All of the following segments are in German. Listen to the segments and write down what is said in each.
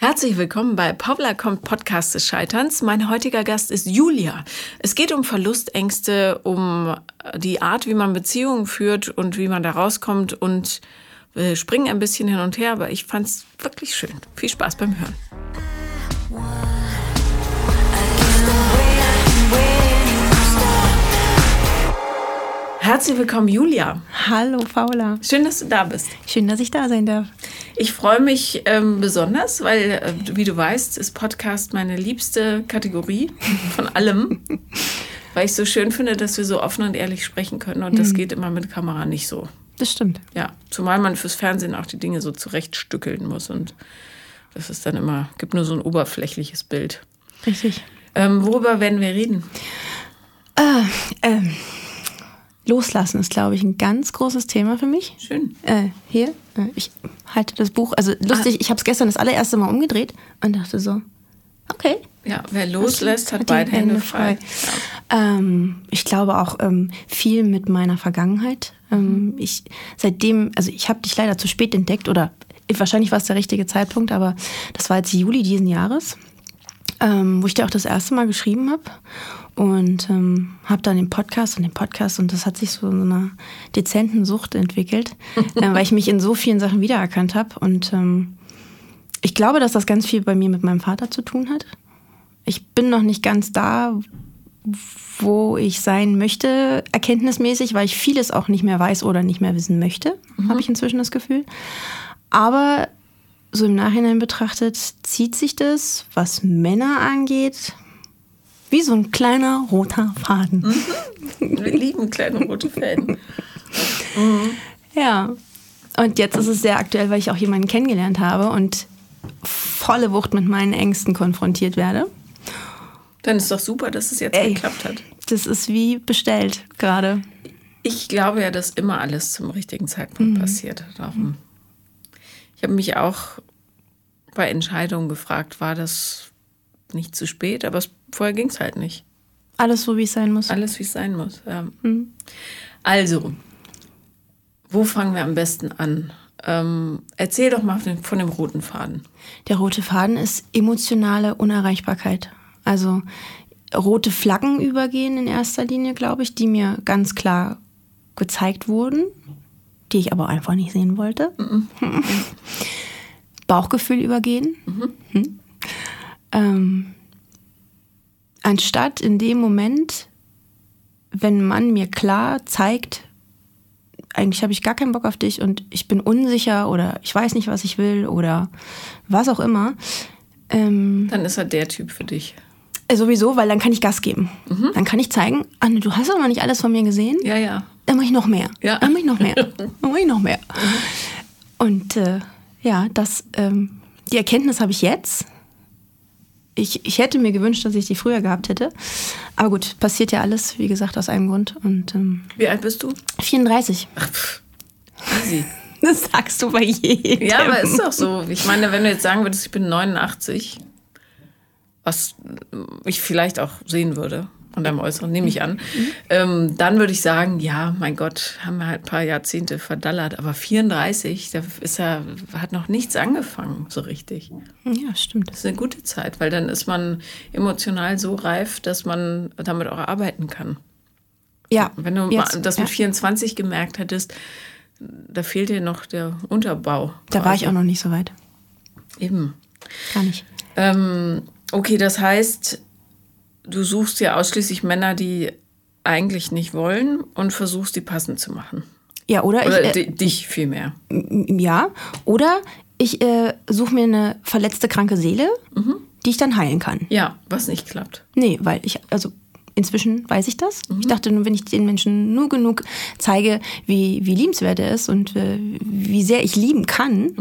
Herzlich willkommen bei Paula kommt Podcast des Scheiterns. Mein heutiger Gast ist Julia. Es geht um Verlustängste, um die Art, wie man Beziehungen führt und wie man da rauskommt und wir springen ein bisschen hin und her, aber ich fand es wirklich schön. Viel Spaß beim Hören. Herzlich willkommen, Julia. Hallo, Paula. Schön, dass du da bist. Schön, dass ich da sein darf. Ich freue mich ähm, besonders, weil, äh, wie du weißt, ist Podcast meine liebste Kategorie von allem. weil ich so schön finde, dass wir so offen und ehrlich sprechen können. Und das geht immer mit Kamera nicht so. Das stimmt. Ja, zumal man fürs Fernsehen auch die Dinge so zurechtstückeln muss. Und das ist dann immer, gibt nur so ein oberflächliches Bild. Richtig. Ähm, worüber werden wir reden? Äh, ähm, Loslassen ist, glaube ich, ein ganz großes Thema für mich. Schön. Äh, hier, äh, ich halte das Buch, also lustig, Ah. ich habe es gestern das allererste Mal umgedreht und dachte so, okay. Ja, wer loslässt, hat die beide Hände frei. Ähm, ich glaube auch ähm, viel mit meiner Vergangenheit. Ähm, ich seitdem, also ich habe dich leider zu spät entdeckt oder wahrscheinlich war es der richtige Zeitpunkt, aber das war jetzt Juli diesen Jahres, ähm, wo ich dir auch das erste Mal geschrieben habe und ähm, habe dann den Podcast und den Podcast und das hat sich so in so einer dezenten Sucht entwickelt, äh, weil ich mich in so vielen Sachen wiedererkannt habe und ähm, ich glaube, dass das ganz viel bei mir mit meinem Vater zu tun hat. Ich bin noch nicht ganz da, wo ich sein möchte, erkenntnismäßig, weil ich vieles auch nicht mehr weiß oder nicht mehr wissen möchte, habe ich inzwischen das Gefühl. Aber so im Nachhinein betrachtet zieht sich das, was Männer angeht, wie so ein kleiner roter Faden. Wir lieben kleine rote Fäden. Ja. Und jetzt ist es sehr aktuell, weil ich auch jemanden kennengelernt habe und volle Wucht mit meinen Ängsten konfrontiert werde. Dann ist doch super, dass es jetzt Ey. geklappt hat. Das ist wie bestellt gerade. Ich glaube ja, dass immer alles zum richtigen Zeitpunkt passiert. Darum. Ich habe mich auch bei Entscheidungen gefragt, war das nicht zu spät? Aber es, vorher ging es halt nicht. Alles so, wie es sein muss. Alles, wie es sein muss. Ja. Also, wo fangen wir am besten an? Ähm, erzähl doch mal von dem, von dem roten Faden. Der rote Faden ist emotionale Unerreichbarkeit. Also rote Flaggen übergehen in erster Linie, glaube ich, die mir ganz klar gezeigt wurden, die ich aber einfach nicht sehen wollte. Bauchgefühl übergehen. Hm. Ähm, anstatt in dem Moment, wenn man mir klar zeigt, eigentlich habe ich gar keinen Bock auf dich und ich bin unsicher oder ich weiß nicht, was ich will oder was auch immer. Ähm, Dann ist er der Typ für dich. äh, sowieso, weil dann kann ich Gas geben. Dann kann ich zeigen, Anne, du hast aber nicht alles von mir gesehen. Ja, ja. Dann mache ich noch mehr. Ja. Dann mache ich noch mehr. Dann mache ich noch mehr. Und äh, ja, das, ähm, die Erkenntnis habe ich jetzt. Ich, ich hätte mir gewünscht, dass ich die früher gehabt hätte. Aber gut, passiert ja alles, wie gesagt, aus einem Grund. Und ähm, Wie alt bist du? 34. Ach, pff. Easy. Das sagst du bei jedem. Ja, aber ist doch so. Ich meine, wenn du jetzt sagen würdest, ich bin 89, was ich vielleicht auch sehen würde, von deinem Äußeren, nehme ich an, ähm, dann würde ich sagen, ja, mein Gott, haben wir halt ein paar Jahrzehnte verdallert, aber 34, da ist er, hat noch nichts angefangen, so richtig. Ja, stimmt. Das ist eine gute Zeit, weil dann ist man emotional so reif, dass man damit auch arbeiten kann. Ja, Wenn du jetzt, das mit ja. 24 gemerkt hättest, da fehlt dir noch der Unterbau. Da war ich auch noch nicht so weit. Eben. Gar nicht. Ähm, okay, das heißt, du suchst ja ausschließlich Männer, die eigentlich nicht wollen und versuchst, die passend zu machen. Ja, oder, Oder ich, äh, di- dich vielmehr. Ja, oder ich äh, suche mir eine verletzte, kranke Seele, die ich dann heilen kann. Ja, was nicht klappt. Nee, weil ich, also inzwischen weiß ich das. Ich dachte nur, wenn ich den Menschen nur genug zeige, wie, wie liebenswert er ist und äh, wie sehr ich lieben kann,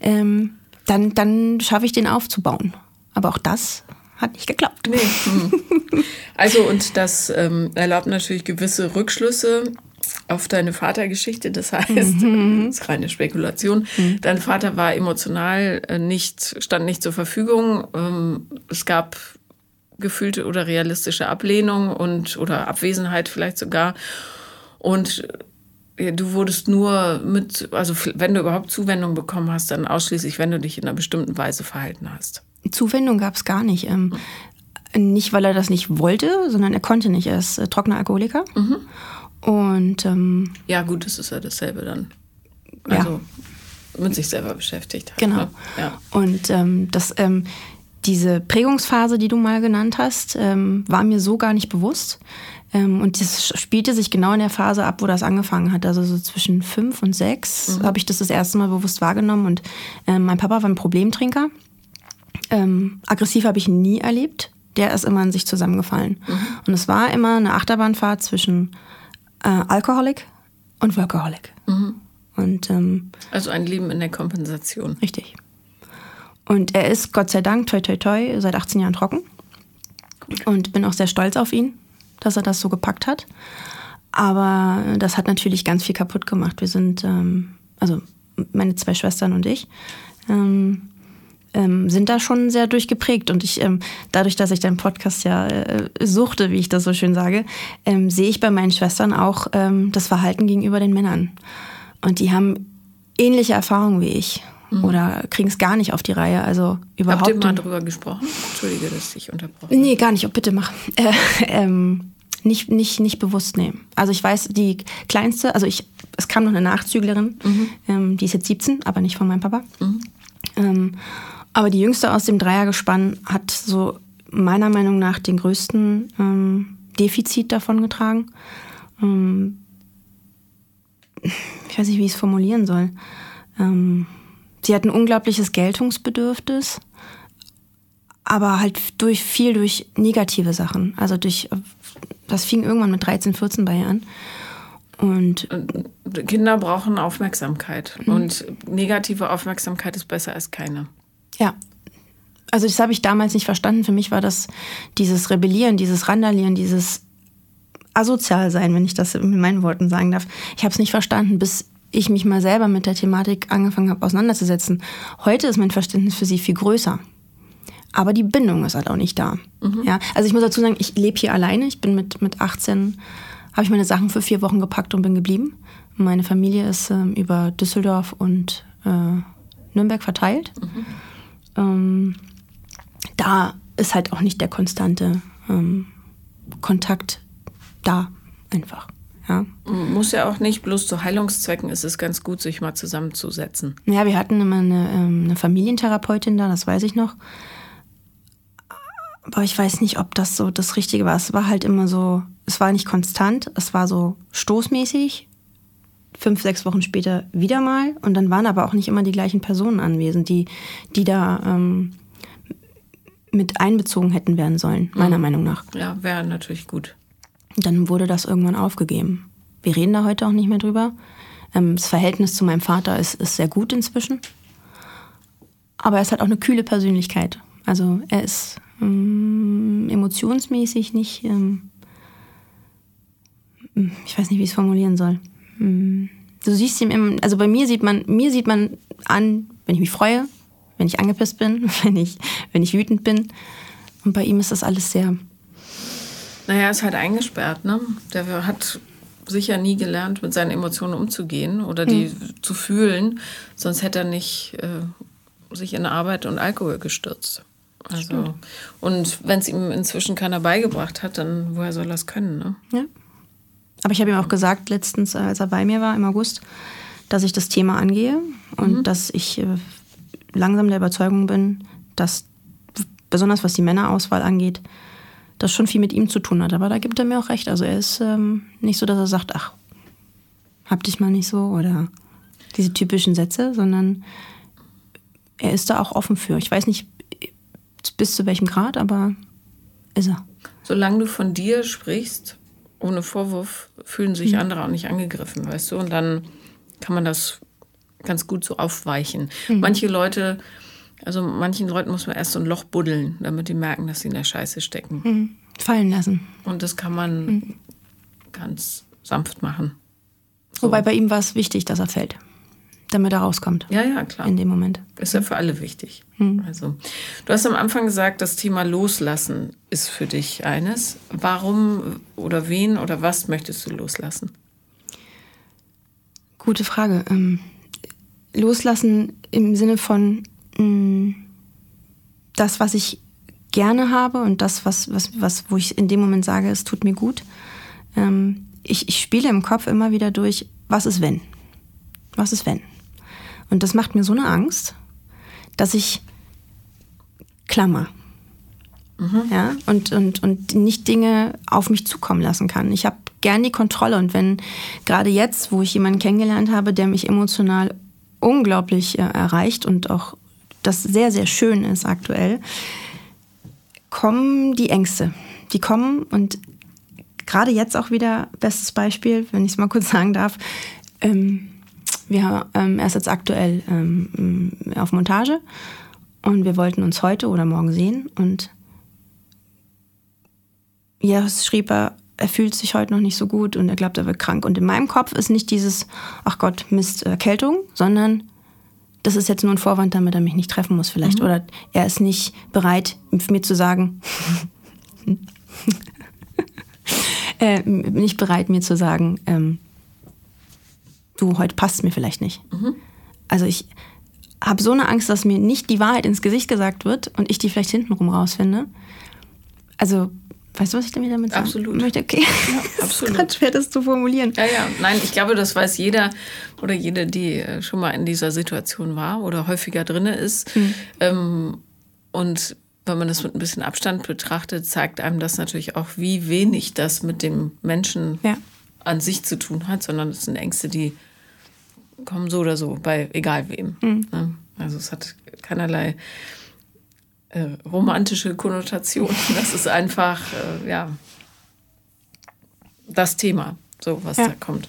ähm, dann, dann schaffe ich den aufzubauen. Aber auch das hat nicht geklappt. Nee. Hm. Also, und das ähm, erlaubt natürlich gewisse Rückschlüsse auf deine Vatergeschichte. Das heißt, das ist reine Spekulation. Dein Vater war emotional äh, nicht, stand nicht zur Verfügung. Ähm, es gab gefühlte oder realistische Ablehnung und oder Abwesenheit vielleicht sogar. Und Du wurdest nur mit, also wenn du überhaupt Zuwendung bekommen hast, dann ausschließlich, wenn du dich in einer bestimmten Weise verhalten hast. Zuwendung gab es gar nicht. Ähm, nicht, weil er das nicht wollte, sondern er konnte nicht. Er ist äh, trockener Alkoholiker. Mhm. Und ähm, Ja, gut, das ist ja dasselbe dann. Ja. Also mit sich selber beschäftigt. Halt, Genau. Ne? Ja. Und ähm, das, ähm, diese Prägungsphase, die du mal genannt hast, ähm, war mir so gar nicht bewusst. Ähm, und das spielte sich genau in der Phase ab, wo das angefangen hat. Also so zwischen fünf und sechs habe ich das das erste Mal bewusst wahrgenommen. Und ähm, mein Papa war ein Problemtrinker. Ähm, aggressiv habe ich nie erlebt. Der ist immer in sich zusammengefallen. Und es war immer eine Achterbahnfahrt zwischen äh, Alkoholik und Workaholic. Und ähm, Also ein Leben in der Kompensation. Richtig. Und er ist Gott sei Dank, toi toi toi, seit 18 Jahren trocken. Und bin auch sehr stolz auf ihn, dass er das so gepackt hat. Aber das hat natürlich ganz viel kaputt gemacht. Wir sind, ähm, also meine zwei Schwestern und ich, ähm, ähm, sind da schon sehr durchgeprägt. Und ich, ähm, dadurch, dass ich deinen Podcast ja äh, suchte, wie ich das so schön sage, ähm, sehe ich bei meinen Schwestern auch ähm, das Verhalten gegenüber den Männern. Und die haben ähnliche Erfahrungen wie ich. Oder kriegen es gar nicht auf die Reihe. Also überhaupt. Habt ihr mal drüber gesprochen? Entschuldige, dass ich unterbrochen Nee, gar nicht. Oh, bitte mach. Äh, ähm, nicht, nicht, nicht bewusst nehmen. Also ich weiß, die kleinste, also ich, es kam noch eine Nachzüglerin, ähm, die ist jetzt 17, aber nicht von meinem Papa. Ähm, aber die jüngste aus dem Dreiergespann hat so meiner Meinung nach den größten ähm, Defizit davon getragen. Ähm, ich weiß nicht, wie ich es formulieren soll. Ähm, sie hat ein unglaubliches Geltungsbedürfnis, aber halt durch viel durch negative Sachen. Also durch, das fing irgendwann mit 13, 14 bei ihr an. Und Kinder brauchen Aufmerksamkeit. Und negative Aufmerksamkeit ist besser als keine. Ja, also das habe ich damals nicht verstanden. Für mich war das dieses Rebellieren, dieses Randalieren, dieses asozial sein, wenn ich das mit meinen Worten sagen darf. Ich habe es nicht verstanden, bis ich mich mal selber mit der Thematik angefangen habe auseinanderzusetzen. Heute ist mein Verständnis für sie viel größer. Aber die Bindung ist halt auch nicht da. Ja, also ich muss dazu sagen, ich lebe hier alleine. Ich bin mit, mit 18, habe ich meine Sachen für vier Wochen gepackt und bin geblieben. Meine Familie ist ähm, über Düsseldorf und äh, Nürnberg verteilt. Ähm, da ist halt auch nicht der konstante ähm, Kontakt da einfach. Ja. Muss ja auch nicht, bloß zu Heilungszwecken ist es ganz gut, sich mal zusammenzusetzen. Ja, wir hatten immer eine, ähm, eine Familientherapeutin da, das weiß ich noch. Aber ich weiß nicht, ob das so das Richtige war. Es war halt immer so, es war nicht konstant, es war so stoßmäßig. Fünf, sechs Wochen später wieder mal. Und dann waren aber auch nicht immer die gleichen Personen anwesend, die, die da ähm, mit einbezogen hätten werden sollen, meiner Meinung nach. Ja, wäre natürlich gut. Dann wurde das irgendwann aufgegeben. Wir reden da heute auch nicht mehr drüber. Ähm, das Verhältnis zu meinem Vater ist, ist sehr gut inzwischen. Aber er ist halt auch eine kühle Persönlichkeit. Also er ist ähm, emotionsmäßig nicht, ähm, ich weiß nicht, wie ich es formulieren soll. Du siehst ihm, im, also bei mir sieht man, mir sieht man an, wenn ich mich freue, wenn ich angepisst bin, wenn ich, wenn ich wütend bin. Und bei ihm ist das alles sehr, Naja, ist halt eingesperrt, ne? Der hat sicher nie gelernt, mit seinen Emotionen umzugehen oder die zu fühlen, sonst hätte er nicht äh, sich in Arbeit und Alkohol gestürzt. Also, und wenn es ihm inzwischen keiner beigebracht hat, dann woher soll er es können, ne? Ja. Aber ich habe ihm auch gesagt, letztens, äh, als er bei mir war im August, dass ich das Thema angehe und dass ich äh, langsam der Überzeugung bin, dass besonders was die Männerauswahl angeht, das schon viel mit ihm zu tun hat. Aber da gibt er mir auch recht. Also er ist ähm, nicht so, dass er sagt, ach, hab dich mal nicht so oder diese typischen Sätze, sondern er ist da auch offen für. Ich weiß nicht bis zu welchem Grad, aber ist er. Solange du von dir sprichst, ohne Vorwurf, fühlen sich andere auch nicht angegriffen, weißt du? Und dann kann man das ganz gut so aufweichen. Manche Leute, also manchen Leuten muss man erst so ein Loch buddeln, damit die merken, dass sie in der Scheiße stecken. Fallen lassen. Und das kann man ganz sanft machen. Wobei bei ihm war es wichtig, dass er fällt, damit er rauskommt. Ja, ja, klar. In dem Moment. Ist ja für alle wichtig. Also, du hast am Anfang gesagt, das Thema Loslassen ist für dich eines. Warum oder wen oder was möchtest du loslassen? Gute Frage. Ähm, loslassen im Sinne von mh, mm, das, was ich gerne habe und das, was, was, was, wo ich in dem Moment sage, es tut mir gut. Ähm, ich, ich spiele im Kopf immer wieder durch, was ist wenn? Was ist wenn? Und das macht mir so eine Angst, dass ich klammer. Mhm. Ja, und, und, und nicht Dinge auf mich zukommen lassen kann. Ich habe gern die Kontrolle und wenn gerade jetzt, wo ich jemanden kennengelernt habe, der mich emotional unglaublich äh, erreicht und auch das sehr, sehr schön ist aktuell, kommen die Ängste. Die kommen und gerade jetzt auch wieder, bestes Beispiel, wenn ich es mal kurz sagen darf, ähm, wir, ähm, er ist jetzt aktuell ähm, auf Montage und wir wollten uns heute oder morgen sehen und ja, schrieb er, er fühlt sich heute noch nicht so gut und er glaubt, er wird krank. Und in meinem Kopf ist nicht dieses, ach Gott, Mist, Erkältung, sondern das ist jetzt nur ein Vorwand, damit er mich nicht treffen muss vielleicht. Mhm. Oder er ist nicht bereit, mir zu sagen, äh, nicht bereit, mir zu sagen, ähm, du, heute passt mir vielleicht nicht. Mhm. Also ich habe so eine Angst, dass mir nicht die Wahrheit ins Gesicht gesagt wird und ich die vielleicht hintenrum rausfinde. Also Weißt du, was ich damit sagen absolut. möchte? Okay. Ja, absolut. Es ist schwer, das zu formulieren. Ja, ja. Nein, ich glaube, das weiß jeder oder jede, die äh, schon mal in dieser Situation war oder häufiger drin ist. Mhm. Ähm, und wenn man das mit ein bisschen Abstand betrachtet, zeigt einem das natürlich auch, wie wenig das mit dem Menschen ja. an sich zu tun hat, sondern es sind Ängste, die kommen so oder so, bei egal wem. Mhm. Also es hat keinerlei äh, romantische Konnotation. Das ist einfach, äh, ja, das Thema, so was ja. da kommt.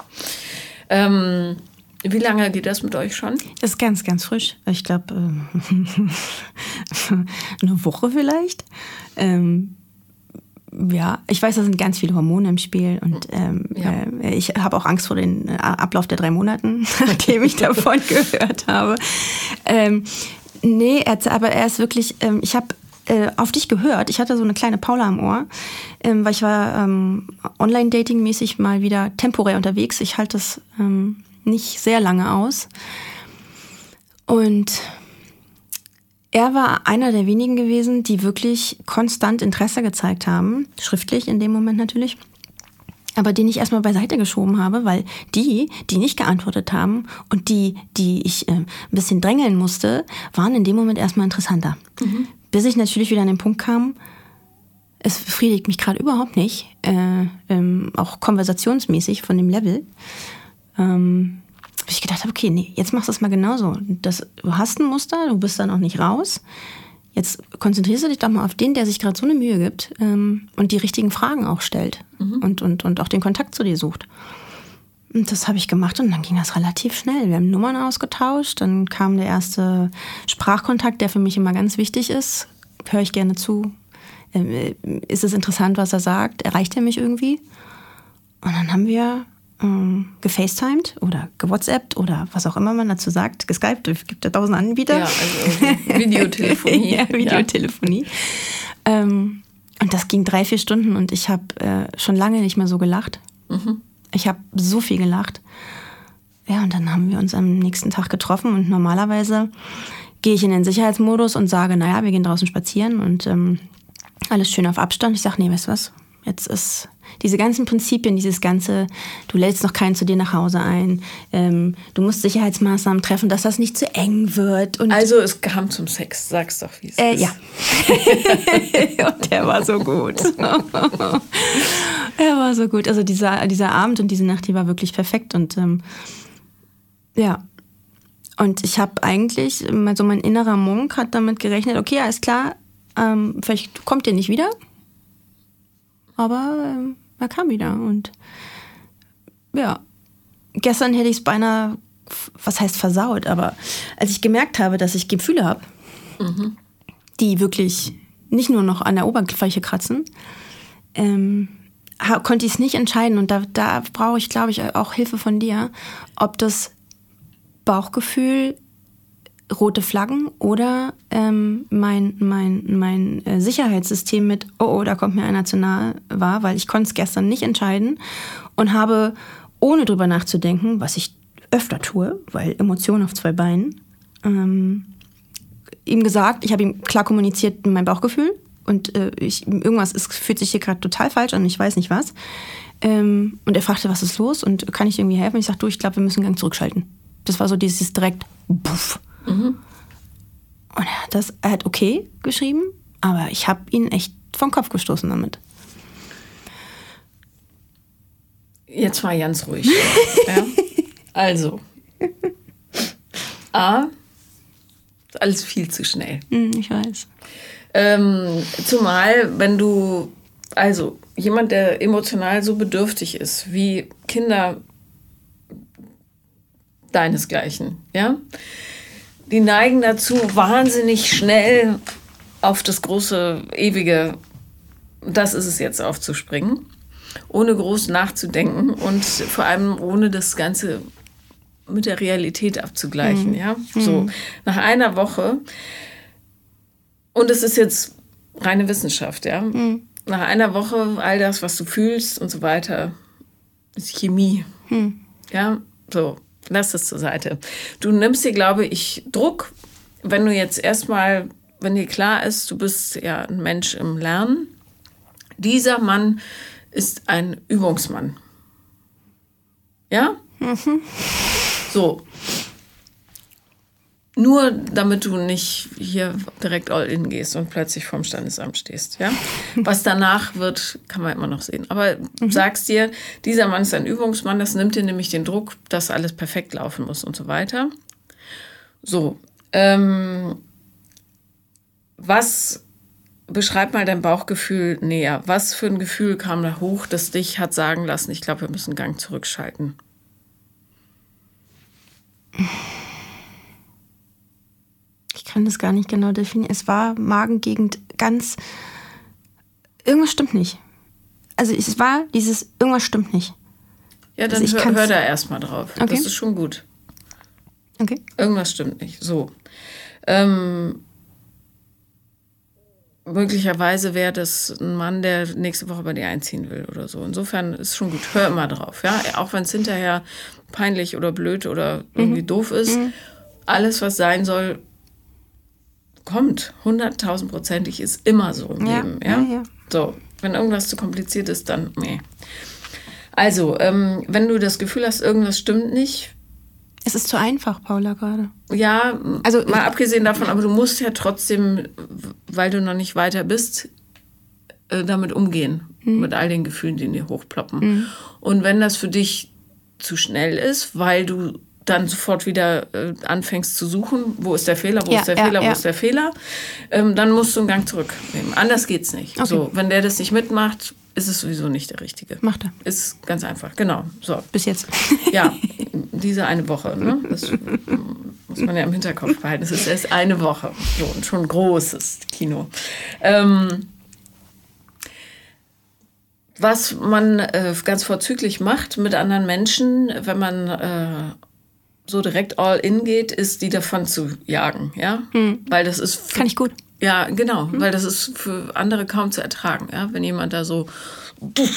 Ähm, wie lange geht das mit euch schon? Das ist ganz, ganz frisch. Ich glaube, äh, eine Woche vielleicht. Ähm, ja, ich weiß, da sind ganz viele Hormone im Spiel und ähm, ja. äh, ich habe auch Angst vor dem äh, Ablauf der drei Monaten, nachdem ich davon gehört habe. Ähm, Nee, er, aber er ist wirklich, ähm, ich habe äh, auf dich gehört. Ich hatte so eine kleine Paula am Ohr, ähm, weil ich war ähm, Online-Dating-mäßig mal wieder temporär unterwegs. Ich halte das ähm, nicht sehr lange aus. Und er war einer der wenigen gewesen, die wirklich konstant Interesse gezeigt haben, schriftlich in dem Moment natürlich aber den ich erstmal beiseite geschoben habe, weil die, die nicht geantwortet haben und die, die ich äh, ein bisschen drängeln musste, waren in dem Moment erstmal interessanter. Mhm. Bis ich natürlich wieder an den Punkt kam, es befriedigt mich gerade überhaupt nicht, äh, ähm, auch konversationsmäßig von dem Level. Ähm, ich gedacht habe, okay, nee, jetzt machst du es mal genauso. Das, du hast ein Muster, du bist da noch nicht raus. Jetzt konzentrierst du dich doch mal auf den, der sich gerade so eine Mühe gibt ähm, und die richtigen Fragen auch stellt mhm. und, und, und auch den Kontakt zu dir sucht. Und das habe ich gemacht und dann ging das relativ schnell. Wir haben Nummern ausgetauscht, dann kam der erste Sprachkontakt, der für mich immer ganz wichtig ist. Höre ich gerne zu. Ähm, äh, ist es interessant, was er sagt? Erreicht er mich irgendwie? Und dann haben wir ähm, gefacetimed oder gewhatsappt oder was auch immer man dazu sagt, geskypt, es gibt ja tausend Anbieter. Ja, also Videotelefonie. ja, Videotelefonie. Ja. Ähm, und das ging drei, vier Stunden und ich habe äh, schon lange nicht mehr so gelacht. Mhm. Ich habe so viel gelacht. Ja, und dann haben wir uns am nächsten Tag getroffen und normalerweise gehe ich in den Sicherheitsmodus und sage, naja, wir gehen draußen spazieren und ähm, alles schön auf Abstand. Ich sage, nee, weißt du was, jetzt ist diese ganzen Prinzipien, dieses ganze, du lädst noch keinen zu dir nach Hause ein, ähm, du musst Sicherheitsmaßnahmen treffen, dass das nicht zu eng wird. Also es kam zum Sex, sag's doch, wie es äh, ist. Ja. und der war so gut. er war so gut. Also dieser, dieser Abend und diese Nacht, die war wirklich perfekt und ähm, ja. Und ich habe eigentlich, also mein innerer Monk hat damit gerechnet, okay, alles klar, ähm, vielleicht kommt ihr nicht wieder. Aber ähm, er kam wieder und ja, gestern hätte ich es beinahe, was heißt versaut, aber als ich gemerkt habe, dass ich Gefühle habe, mhm. die wirklich nicht nur noch an der Oberfläche kratzen, ähm, konnte ich es nicht entscheiden und da, da brauche ich, glaube ich, auch Hilfe von dir, ob das Bauchgefühl rote Flaggen oder ähm, mein, mein, mein äh, Sicherheitssystem mit, oh, oh, da kommt mir einer zu nahe war, weil ich konnte es gestern nicht entscheiden und habe, ohne drüber nachzudenken, was ich öfter tue, weil Emotionen auf zwei Beinen, ähm, ihm gesagt, ich habe ihm klar kommuniziert mein Bauchgefühl und äh, ich, irgendwas ist, fühlt sich hier gerade total falsch an, ich weiß nicht was. Ähm, und er fragte, was ist los und kann ich irgendwie helfen? Ich sagte, du, ich glaube, wir müssen einen Gang zurückschalten. Das war so dieses direkt, puff. Mhm. Und er hat das, er hat okay geschrieben, aber ich habe ihn echt vom Kopf gestoßen damit. Jetzt mal ganz ruhig. ja? Also, A, alles viel zu schnell. Hm, ich weiß. Ähm, zumal, wenn du, also jemand, der emotional so bedürftig ist, wie Kinder deinesgleichen, ja, die neigen dazu, wahnsinnig schnell auf das große, ewige, das ist es jetzt aufzuspringen, ohne groß nachzudenken und vor allem ohne das Ganze mit der Realität abzugleichen, mhm. ja. So, nach einer Woche, und es ist jetzt reine Wissenschaft, ja. Mhm. Nach einer Woche, all das, was du fühlst und so weiter, ist Chemie. Mhm. Ja, so, lass das zur Seite. Du nimmst dir, glaube ich, Druck, wenn du jetzt erstmal, wenn dir klar ist, du bist ja ein Mensch im Lernen. Dieser Mann ist ein Übungsmann. Ja? Mhm. So. Nur damit du nicht hier direkt all in gehst und plötzlich vorm Standesamt stehst. Ja? Was danach wird, kann man immer noch sehen. Aber mhm. sagst dir, dieser Mann ist ein Übungsmann, das nimmt dir nämlich den Druck, dass alles perfekt laufen muss und so weiter. So. Ähm, was beschreib mal dein Bauchgefühl näher. Was für ein Gefühl kam da hoch, das dich hat sagen lassen, ich glaube, wir müssen Gang zurückschalten? Ich kann das gar nicht genau definieren. Es war Magengegend ganz. Irgendwas stimmt nicht. Also es war dieses irgendwas stimmt nicht. Ja, dann also hör, hör da erstmal drauf. Okay. Das ist schon gut. Okay. Irgendwas stimmt nicht. So. Ähm, möglicherweise wäre das ein Mann, der nächste Woche bei dir einziehen will oder so. Insofern ist schon gut. Hör immer drauf, ja. Auch wenn es hinterher peinlich oder blöd oder irgendwie mhm. doof ist. Mhm. Alles, was sein soll, kommt. Hunderttausendprozentig ist immer so im ja. Leben, ja? Ja, ja? So, wenn irgendwas zu kompliziert ist, dann nee. Also, ähm, wenn du das Gefühl hast, irgendwas stimmt nicht, es ist zu einfach, Paula, gerade. Ja, also mal abgesehen davon, aber du musst ja trotzdem, weil du noch nicht weiter bist, äh, damit umgehen. Mhm. Mit all den Gefühlen, die in dir hochploppen. Mhm. Und wenn das für dich zu schnell ist, weil du dann sofort wieder äh, anfängst zu suchen, wo ist der Fehler, wo ja, ist der ja, Fehler, wo ja. ist der Fehler, ähm, dann musst du einen Gang zurücknehmen. Anders geht's nicht. Okay. So, wenn der das nicht mitmacht, ist es sowieso nicht der Richtige. Macht er. Ist ganz einfach, genau. So. Bis jetzt. Ja, diese eine Woche. Ne? Das muss man ja im Hinterkopf behalten. Es ist erst eine Woche. So, und schon großes Kino. Ähm, was man äh, ganz vorzüglich macht mit anderen Menschen, wenn man äh, so direkt all in geht, ist die davon zu jagen, ja, hm. weil das ist kann ich gut. Ja, genau, hm. weil das ist für andere kaum zu ertragen, ja, wenn jemand da so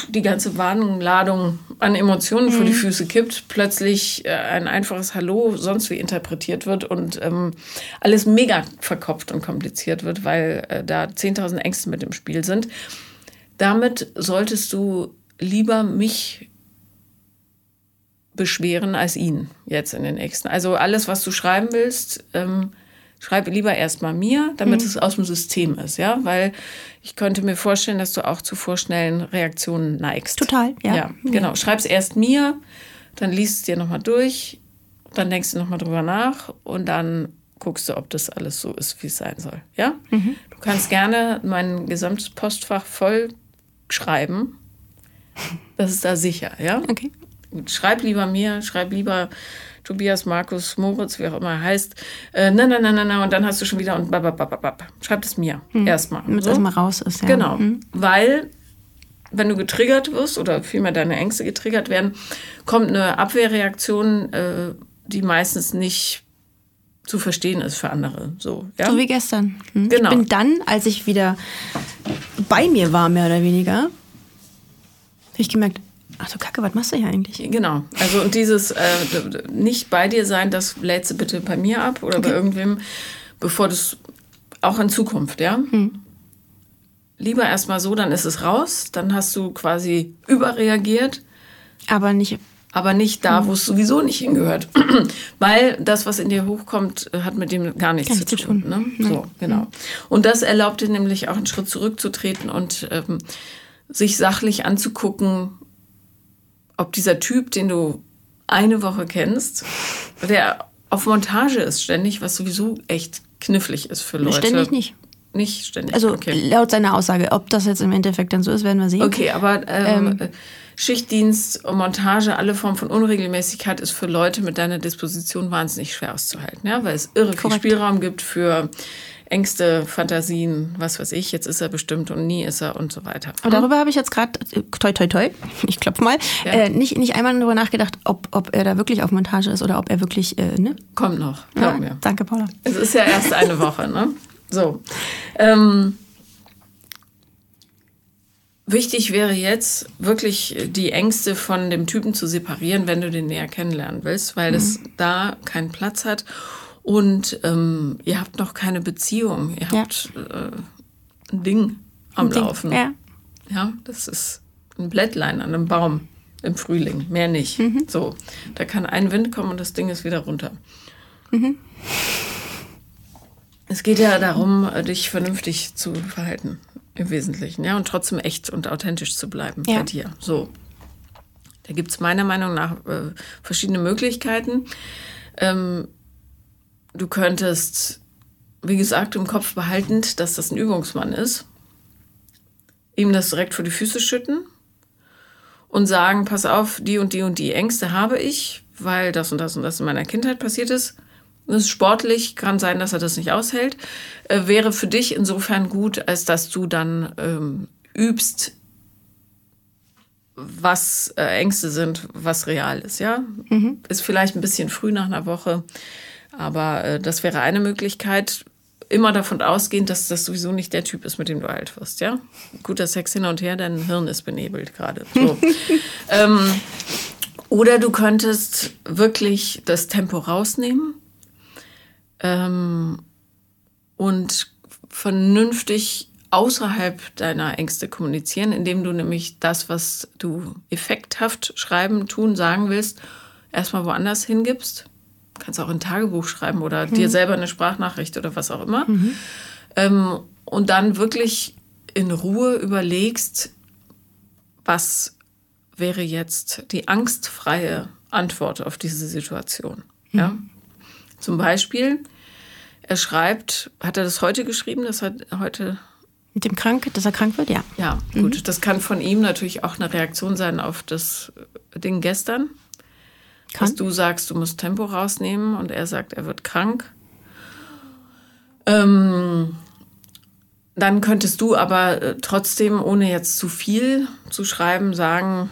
die ganze Warnladung an Emotionen mhm. vor die mhm. Füße kippt, plötzlich äh, ein einfaches Hallo sonst wie interpretiert wird und ähm, alles mega verkopft und kompliziert wird, weil äh, da 10.000 Ängste mit im Spiel sind. Damit solltest du lieber mich beschweren als ihn jetzt in den nächsten. Also alles, was du schreiben willst, ähm, schreib lieber erstmal mir, damit mhm. es aus dem System ist, ja, weil ich könnte mir vorstellen, dass du auch zu vorschnellen Reaktionen neigst. Total, ja. Ja, genau. Ja. Schreib es erst mir, dann liest es dir nochmal durch, dann denkst du nochmal drüber nach und dann guckst du, ob das alles so ist, wie es sein soll, ja. Mhm. Du kannst gerne mein gesamtes Postfach voll schreiben. Das ist da sicher, ja. Okay. Schreib lieber mir, schreib lieber Tobias, Markus, Moritz, wie auch immer er heißt. Äh, na, na, na, na, na, und dann hast du schon wieder und babababab. Schreib es mir hm. erstmal. Damit so. erstmal raus ist, ja. Genau. Hm. Weil, wenn du getriggert wirst oder vielmehr deine Ängste getriggert werden, kommt eine Abwehrreaktion, äh, die meistens nicht zu verstehen ist für andere. So, ja? so wie gestern. Hm. Genau. Ich bin dann, als ich wieder bei mir war, mehr oder weniger, habe ich gemerkt, Ach so, Kacke, was machst du hier eigentlich? Genau. Also und dieses äh, nicht bei dir sein, das lädst du bitte bei mir ab oder okay. bei irgendwem, bevor das auch in Zukunft, ja? Hm. Lieber erstmal so, dann ist es raus, dann hast du quasi überreagiert. Aber nicht aber nicht da, wo es sowieso nicht hingehört. Weil das, was in dir hochkommt, hat mit dem gar nichts gar zu tun. tun. Ne? So, genau. Und das erlaubt dir nämlich auch einen Schritt zurückzutreten und ähm, sich sachlich anzugucken, ob dieser Typ, den du eine Woche kennst, der auf Montage ist ständig, was sowieso echt knifflig ist für Leute. Ständig nicht. Nicht ständig. Also okay. laut seiner Aussage, ob das jetzt im Endeffekt dann so ist, werden wir sehen. Okay, aber ähm, ähm, Schichtdienst, Montage, alle Formen von Unregelmäßigkeit ist für Leute mit deiner Disposition wahnsinnig schwer auszuhalten, ja, weil es irre viel Spielraum gibt für Ängste, Fantasien, was weiß ich, jetzt ist er bestimmt und nie ist er und so weiter. Und darüber habe ich jetzt gerade, äh, toi, toi, toi, ich klopfe mal, ja. äh, nicht, nicht einmal darüber nachgedacht, ob, ob er da wirklich auf Montage ist oder ob er wirklich, äh, ne? Kommt noch, glaub ja, mir. Danke, Paula. Es ist ja erst eine Woche, ne? So. Ähm, Wichtig wäre jetzt wirklich die Ängste von dem Typen zu separieren, wenn du den näher kennenlernen willst, weil mhm. es da keinen Platz hat und ähm, ihr habt noch keine Beziehung, ihr habt ja. äh, ein Ding am ein Laufen. Ding. Ja. ja, das ist ein Blättlein an einem Baum im Frühling, mehr nicht. Mhm. So, da kann ein Wind kommen und das Ding ist wieder runter. Mhm. Es geht ja darum, dich vernünftig zu verhalten. Im Wesentlichen, ja, und trotzdem echt und authentisch zu bleiben ja. bei dir. So. Da gibt es meiner Meinung nach äh, verschiedene Möglichkeiten. Ähm, du könntest, wie gesagt, im Kopf behalten, dass das ein Übungsmann ist, ihm das direkt vor die Füße schütten und sagen, pass auf, die und die und die Ängste habe ich, weil das und das und das in meiner Kindheit passiert ist. Das ist sportlich, kann sein, dass er das nicht aushält. Äh, wäre für dich insofern gut, als dass du dann ähm, übst, was äh, Ängste sind, was real ist, ja? Mhm. Ist vielleicht ein bisschen früh nach einer Woche, aber äh, das wäre eine Möglichkeit. Immer davon ausgehend, dass das sowieso nicht der Typ ist, mit dem du alt wirst, ja? Guter Sex hin und her, dein Hirn ist benebelt gerade. So. ähm, oder du könntest wirklich das Tempo rausnehmen ähm, und vernünftig außerhalb deiner Ängste kommunizieren, indem du nämlich das, was du effekthaft schreiben, tun, sagen willst, erstmal woanders hingibst. Du kannst auch ein Tagebuch schreiben oder mhm. dir selber eine Sprachnachricht oder was auch immer. Mhm. Ähm, und dann wirklich in Ruhe überlegst, was wäre jetzt die angstfreie Antwort auf diese Situation. Mhm. Ja? Zum Beispiel, er schreibt, hat er das heute geschrieben? Das hat heute. Mit dem Krank, dass er krank wird, ja. Ja, gut. Mhm. Das kann von ihm natürlich auch eine Reaktion sein auf das Ding gestern. Kann. Dass du sagst, du musst Tempo rausnehmen und er sagt, er wird krank. Ähm, dann könntest du aber äh, trotzdem, ohne jetzt zu viel zu schreiben, sagen,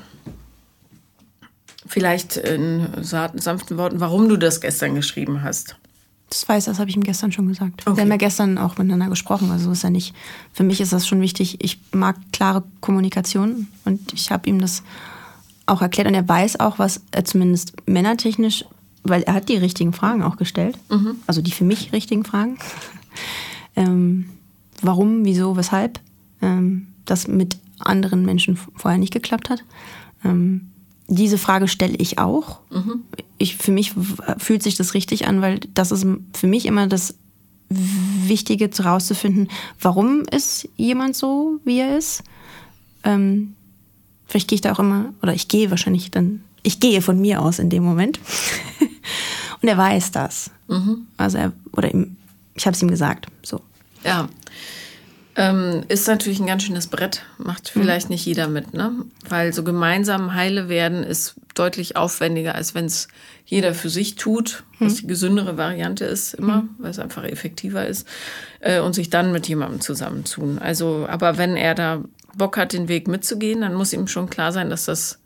vielleicht in sanften Worten, warum du das gestern geschrieben hast. Das weiß, das habe ich ihm gestern schon gesagt. Okay. Wir haben ja gestern auch miteinander gesprochen, also ist ja nicht. Für mich ist das schon wichtig. Ich mag klare Kommunikation und ich habe ihm das auch erklärt und er weiß auch, was er zumindest männertechnisch, weil er hat die richtigen Fragen auch gestellt, mhm. also die für mich richtigen Fragen. ähm, warum, wieso, weshalb ähm, das mit anderen Menschen vorher nicht geklappt hat. Ähm, diese Frage stelle ich auch. Mhm. Ich, für mich fühlt sich das richtig an, weil das ist für mich immer das Wichtige herauszufinden, warum ist jemand so, wie er ist. Ähm, vielleicht gehe ich da auch immer, oder ich gehe wahrscheinlich dann, ich gehe von mir aus in dem Moment. Und er weiß das. Mhm. Also er, oder ihm, ich habe es ihm gesagt. So. Ja. Ähm, ist natürlich ein ganz schönes Brett, macht vielleicht mhm. nicht jeder mit, ne? Weil so gemeinsam heile werden ist deutlich aufwendiger, als wenn es jeder für sich tut, mhm. was die gesündere Variante ist immer, mhm. weil es einfach effektiver ist, äh, und sich dann mit jemandem zusammentun. Also, aber wenn er da Bock hat, den Weg mitzugehen, dann muss ihm schon klar sein, dass das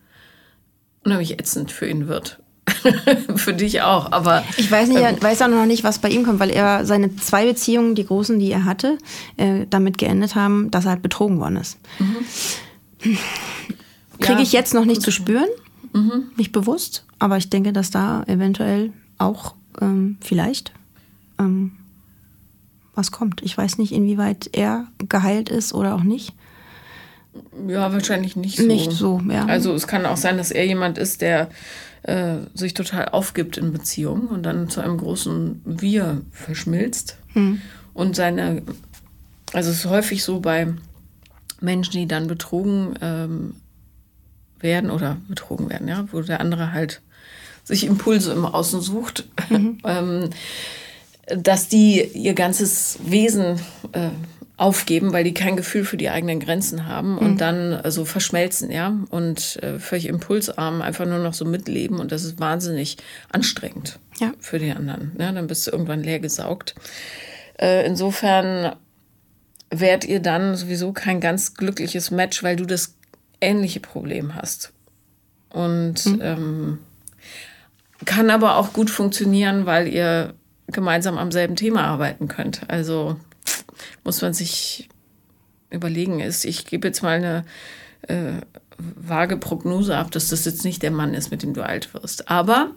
unheimlich ätzend für ihn wird. Für dich auch, aber. Ich weiß, nicht, ähm, weiß auch noch nicht, was bei ihm kommt, weil er seine zwei Beziehungen, die großen, die er hatte, äh, damit geendet haben, dass er halt betrogen worden ist. Mhm. Kriege Ja, ich jetzt noch nicht zu spüren, nicht bewusst, aber ich denke, dass da eventuell auch ähm, vielleicht ähm, was kommt. Ich weiß nicht, inwieweit er geheilt ist oder auch nicht. Ja, wahrscheinlich nicht so. Nicht so, ja. Also es kann auch sein, dass er jemand ist, der äh, sich total aufgibt in Beziehungen und dann zu einem großen Wir verschmilzt. Hm. Und seine, also es ist häufig so bei Menschen, die dann betrogen ähm, werden oder betrogen werden, ja, wo der andere halt sich Impulse im Außen sucht, ähm, dass die ihr ganzes Wesen äh, aufgeben, weil die kein Gefühl für die eigenen Grenzen haben und dann äh, so verschmelzen, ja, und äh, völlig impulsarm einfach nur noch so mitleben und das ist wahnsinnig anstrengend Ja. für die anderen. Ja, dann bist du irgendwann leer gesaugt. Äh, insofern wärt ihr dann sowieso kein ganz glückliches Match, weil du das ähnliche Problem hast. Und ähm, kann aber auch gut funktionieren, weil ihr gemeinsam am selben Thema arbeiten könnt. Also muss man sich überlegen, ist, ich gebe jetzt mal eine äh, vage Prognose ab, dass das jetzt nicht der Mann ist, mit dem du alt wirst. Aber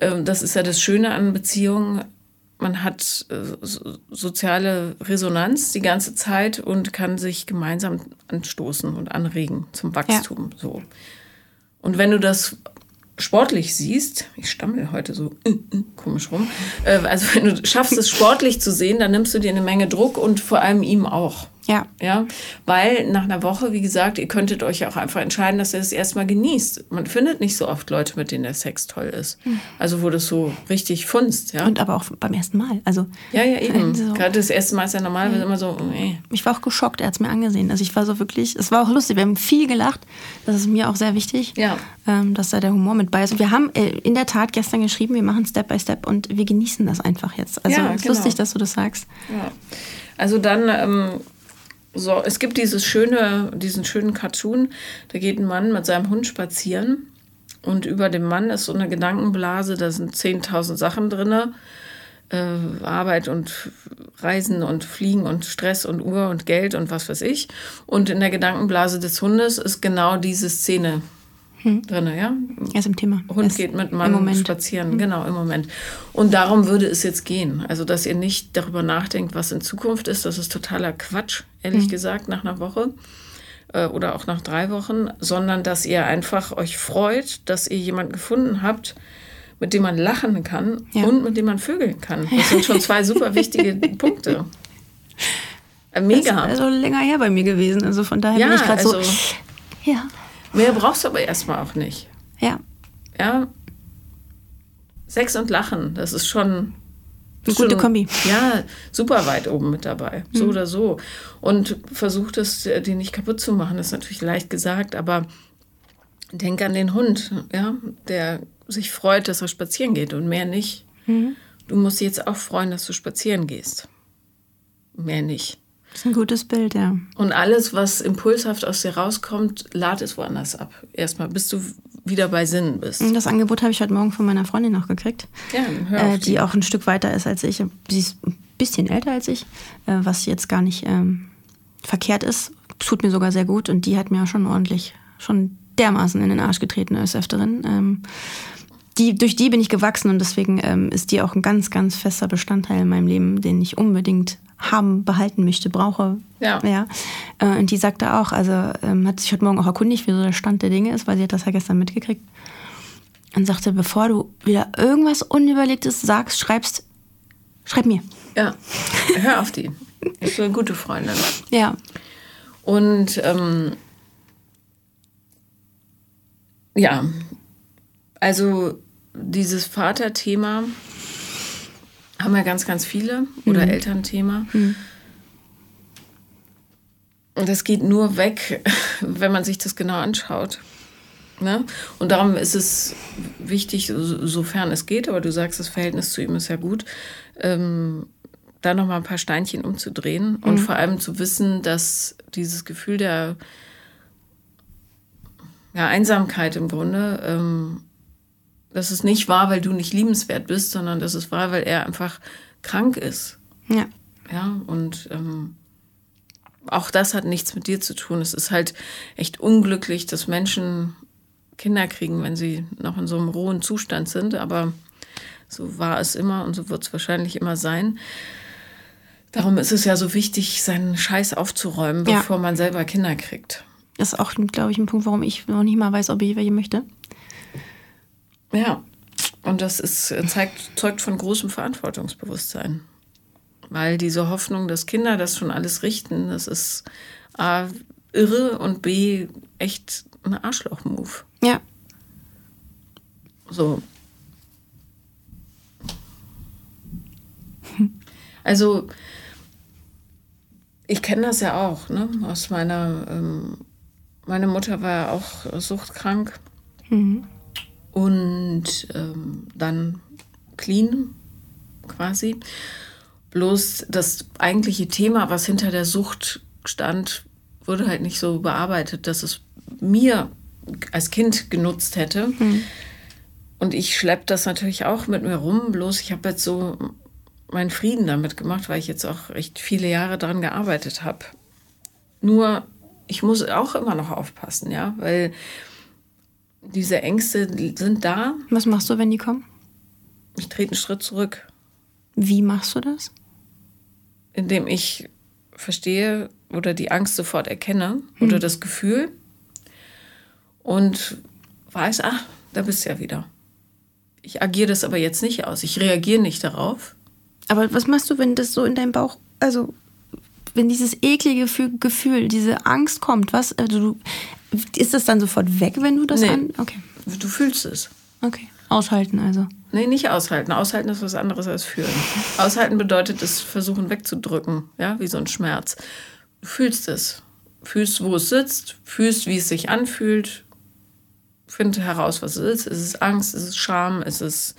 ähm, das ist ja das Schöne an Beziehungen. Man hat äh, so, soziale Resonanz die ganze Zeit und kann sich gemeinsam anstoßen und anregen zum Wachstum. So. Und wenn du das sportlich siehst, ich stammel heute so äh, äh, komisch rum, äh, also wenn du schaffst es sportlich zu sehen, dann nimmst du dir eine Menge Druck und vor allem ihm auch. Ja. Ja, weil nach einer Woche, wie gesagt, ihr könntet euch auch einfach entscheiden, dass ihr das erstmal genießt. Man findet nicht so oft Leute, mit denen der Sex toll ist. Also wo das so richtig funzt, ja. Und aber auch beim ersten Mal. Also ja, ja, eben. Also- Gerade das erste Mal ist ja normal, immer so, äh. ich war auch geschockt, er hat es mir angesehen. Also ich war so wirklich, es war auch lustig, wir haben viel gelacht. Das ist mir auch sehr wichtig, Ja. ähm, dass da der Humor mit bei ist. Und wir haben äh, in der Tat gestern geschrieben, wir machen Step by Step und wir genießen das einfach jetzt. Also Ja, es ist genau. lustig, dass du das sagst. Ja. Also dann, ähm, so, es gibt dieses schöne, diesen schönen Cartoon, da geht ein Mann mit seinem Hund spazieren und über dem Mann ist so eine Gedankenblase, da sind 10.000 Sachen drin. Äh, Arbeit und Reisen und Fliegen und Stress und Uhr und Geld und was weiß ich. Und in der Gedankenblase des Hundes ist genau diese Szene drin, ja? Er ist im Thema. Hund ist geht mit Mann spazieren, genau, im Moment. Und darum würde es jetzt gehen. Also, dass ihr nicht darüber nachdenkt, was in Zukunft ist, das ist totaler Quatsch, ehrlich gesagt, nach einer Woche äh, oder auch nach drei Wochen, sondern dass ihr einfach euch freut, dass ihr jemanden gefunden habt, mit dem man lachen kann Ja. und mit dem man vögeln kann. Das sind schon zwei super wichtige Punkte. Äh, Das Mega. ist also länger her bei mir gewesen. Also von daher ja, bin ich gerade also so. Ja. Mehr brauchst du aber erstmal auch nicht. Ja. Ja. Sex und Lachen, das ist schon. Eine gute Kombi. Ja, super weit oben mit dabei. So oder so. Und versucht es, die nicht kaputt zu machen, ist natürlich leicht gesagt, aber denk an den Hund, ja, der sich freut, dass er spazieren geht und mehr nicht. Du musst dich jetzt auch freuen, dass du spazieren gehst. Mehr nicht. Das ist ein gutes Bild, ja. Und alles, was impulshaft aus dir rauskommt, lad es woanders ab. Erstmal, bis du wieder bei Sinnen bist. Das Angebot habe ich heute Morgen von meiner Freundin noch gekriegt. Ja, hör äh, auf die auch ein Stück weiter ist als ich. Sie ist ein bisschen älter als ich, äh, was jetzt gar nicht ähm, verkehrt ist. Tut mir sogar sehr gut und die hat mir auch schon ordentlich, schon dermaßen in den Arsch getreten als Öfteren. Ähm, die, durch die bin ich gewachsen und deswegen ähm, ist die auch ein ganz, ganz fester Bestandteil in meinem Leben, den ich unbedingt haben, behalten möchte, brauche. Ja. ja. Äh, und die sagte auch, also ähm, hat sich heute Morgen auch erkundigt, wie so der Stand der Dinge ist, weil sie hat das ja gestern mitgekriegt. Und sagte, bevor du wieder irgendwas Unüberlegtes sagst, schreibst, schreib mir. Ja, hör auf die. Ist so eine gute Freundin. Ja. Und ähm, ja, also dieses Vaterthema haben ja ganz, ganz viele oder Elternthema. Und das geht nur weg, wenn man sich das genau anschaut. Ne? Und darum ist es wichtig, so- sofern es geht, aber du sagst, das Verhältnis zu ihm ist ja gut, ähm, da nochmal ein paar Steinchen umzudrehen und vor allem zu wissen, dass dieses Gefühl der ja, Einsamkeit im Grunde, ähm, dass es nicht war, weil du nicht liebenswert bist, sondern dass es war, weil er einfach krank ist. Ja. Ja, und ähm, auch das hat nichts mit dir zu tun. Es ist halt echt unglücklich, dass Menschen Kinder kriegen, wenn sie noch in so einem rohen Zustand sind. Aber so war es immer und so wird es wahrscheinlich immer sein. Darum ist es ja so wichtig, seinen Scheiß aufzuräumen, Ja. bevor man selber Kinder kriegt. Das ist auch, glaube ich, ein Punkt, warum ich noch nicht mal weiß, ob ich welche möchte. Ja, und das ist, äh, zeigt, zeugt von großem Verantwortungsbewusstsein. Weil diese Hoffnung, dass Kinder das schon alles richten, das ist A, irre und B, echt ein Arschloch-Move. Ja. So. Also, ich kenne das ja auch, ne? Aus meiner, ähm, meine Mutter war ja auch suchtkrank und ähm, dann clean quasi. Bloß das eigentliche Thema, was hinter der Sucht stand, wurde halt nicht so bearbeitet, dass es mir als Kind genutzt hätte. Und ich schleppe das natürlich auch mit mir rum, bloß ich habe jetzt so meinen Frieden damit gemacht, weil ich jetzt auch echt viele Jahre daran gearbeitet habe. Nur, ich muss auch immer noch aufpassen, ja, weil diese Ängste sind da. Was machst du, wenn die kommen? Ich trete einen Schritt zurück, Wie machst du das? indem ich verstehe oder die Angst sofort erkenne oder das Gefühl und weiß, ach, da bist du ja wieder. Ich agiere das aber jetzt nicht aus. Ich reagiere nicht darauf. Aber was machst du, wenn das so in deinem Bauch, also wenn dieses eklige Gefühl, Gefühl diese Angst kommt, was, also du, ist das dann sofort weg, wenn du das Nee. an? Okay, Du fühlst es. okay. Aushalten also. Nee, nicht aushalten. Aushalten ist was anderes als fühlen. Aushalten bedeutet es versuchen wegzudrücken, ja, wie so ein Schmerz. Du fühlst es. Fühlst, wo es sitzt, fühlst, wie es sich anfühlt. Finde heraus, was es ist. Ist es Angst? Ist es Scham? Ist es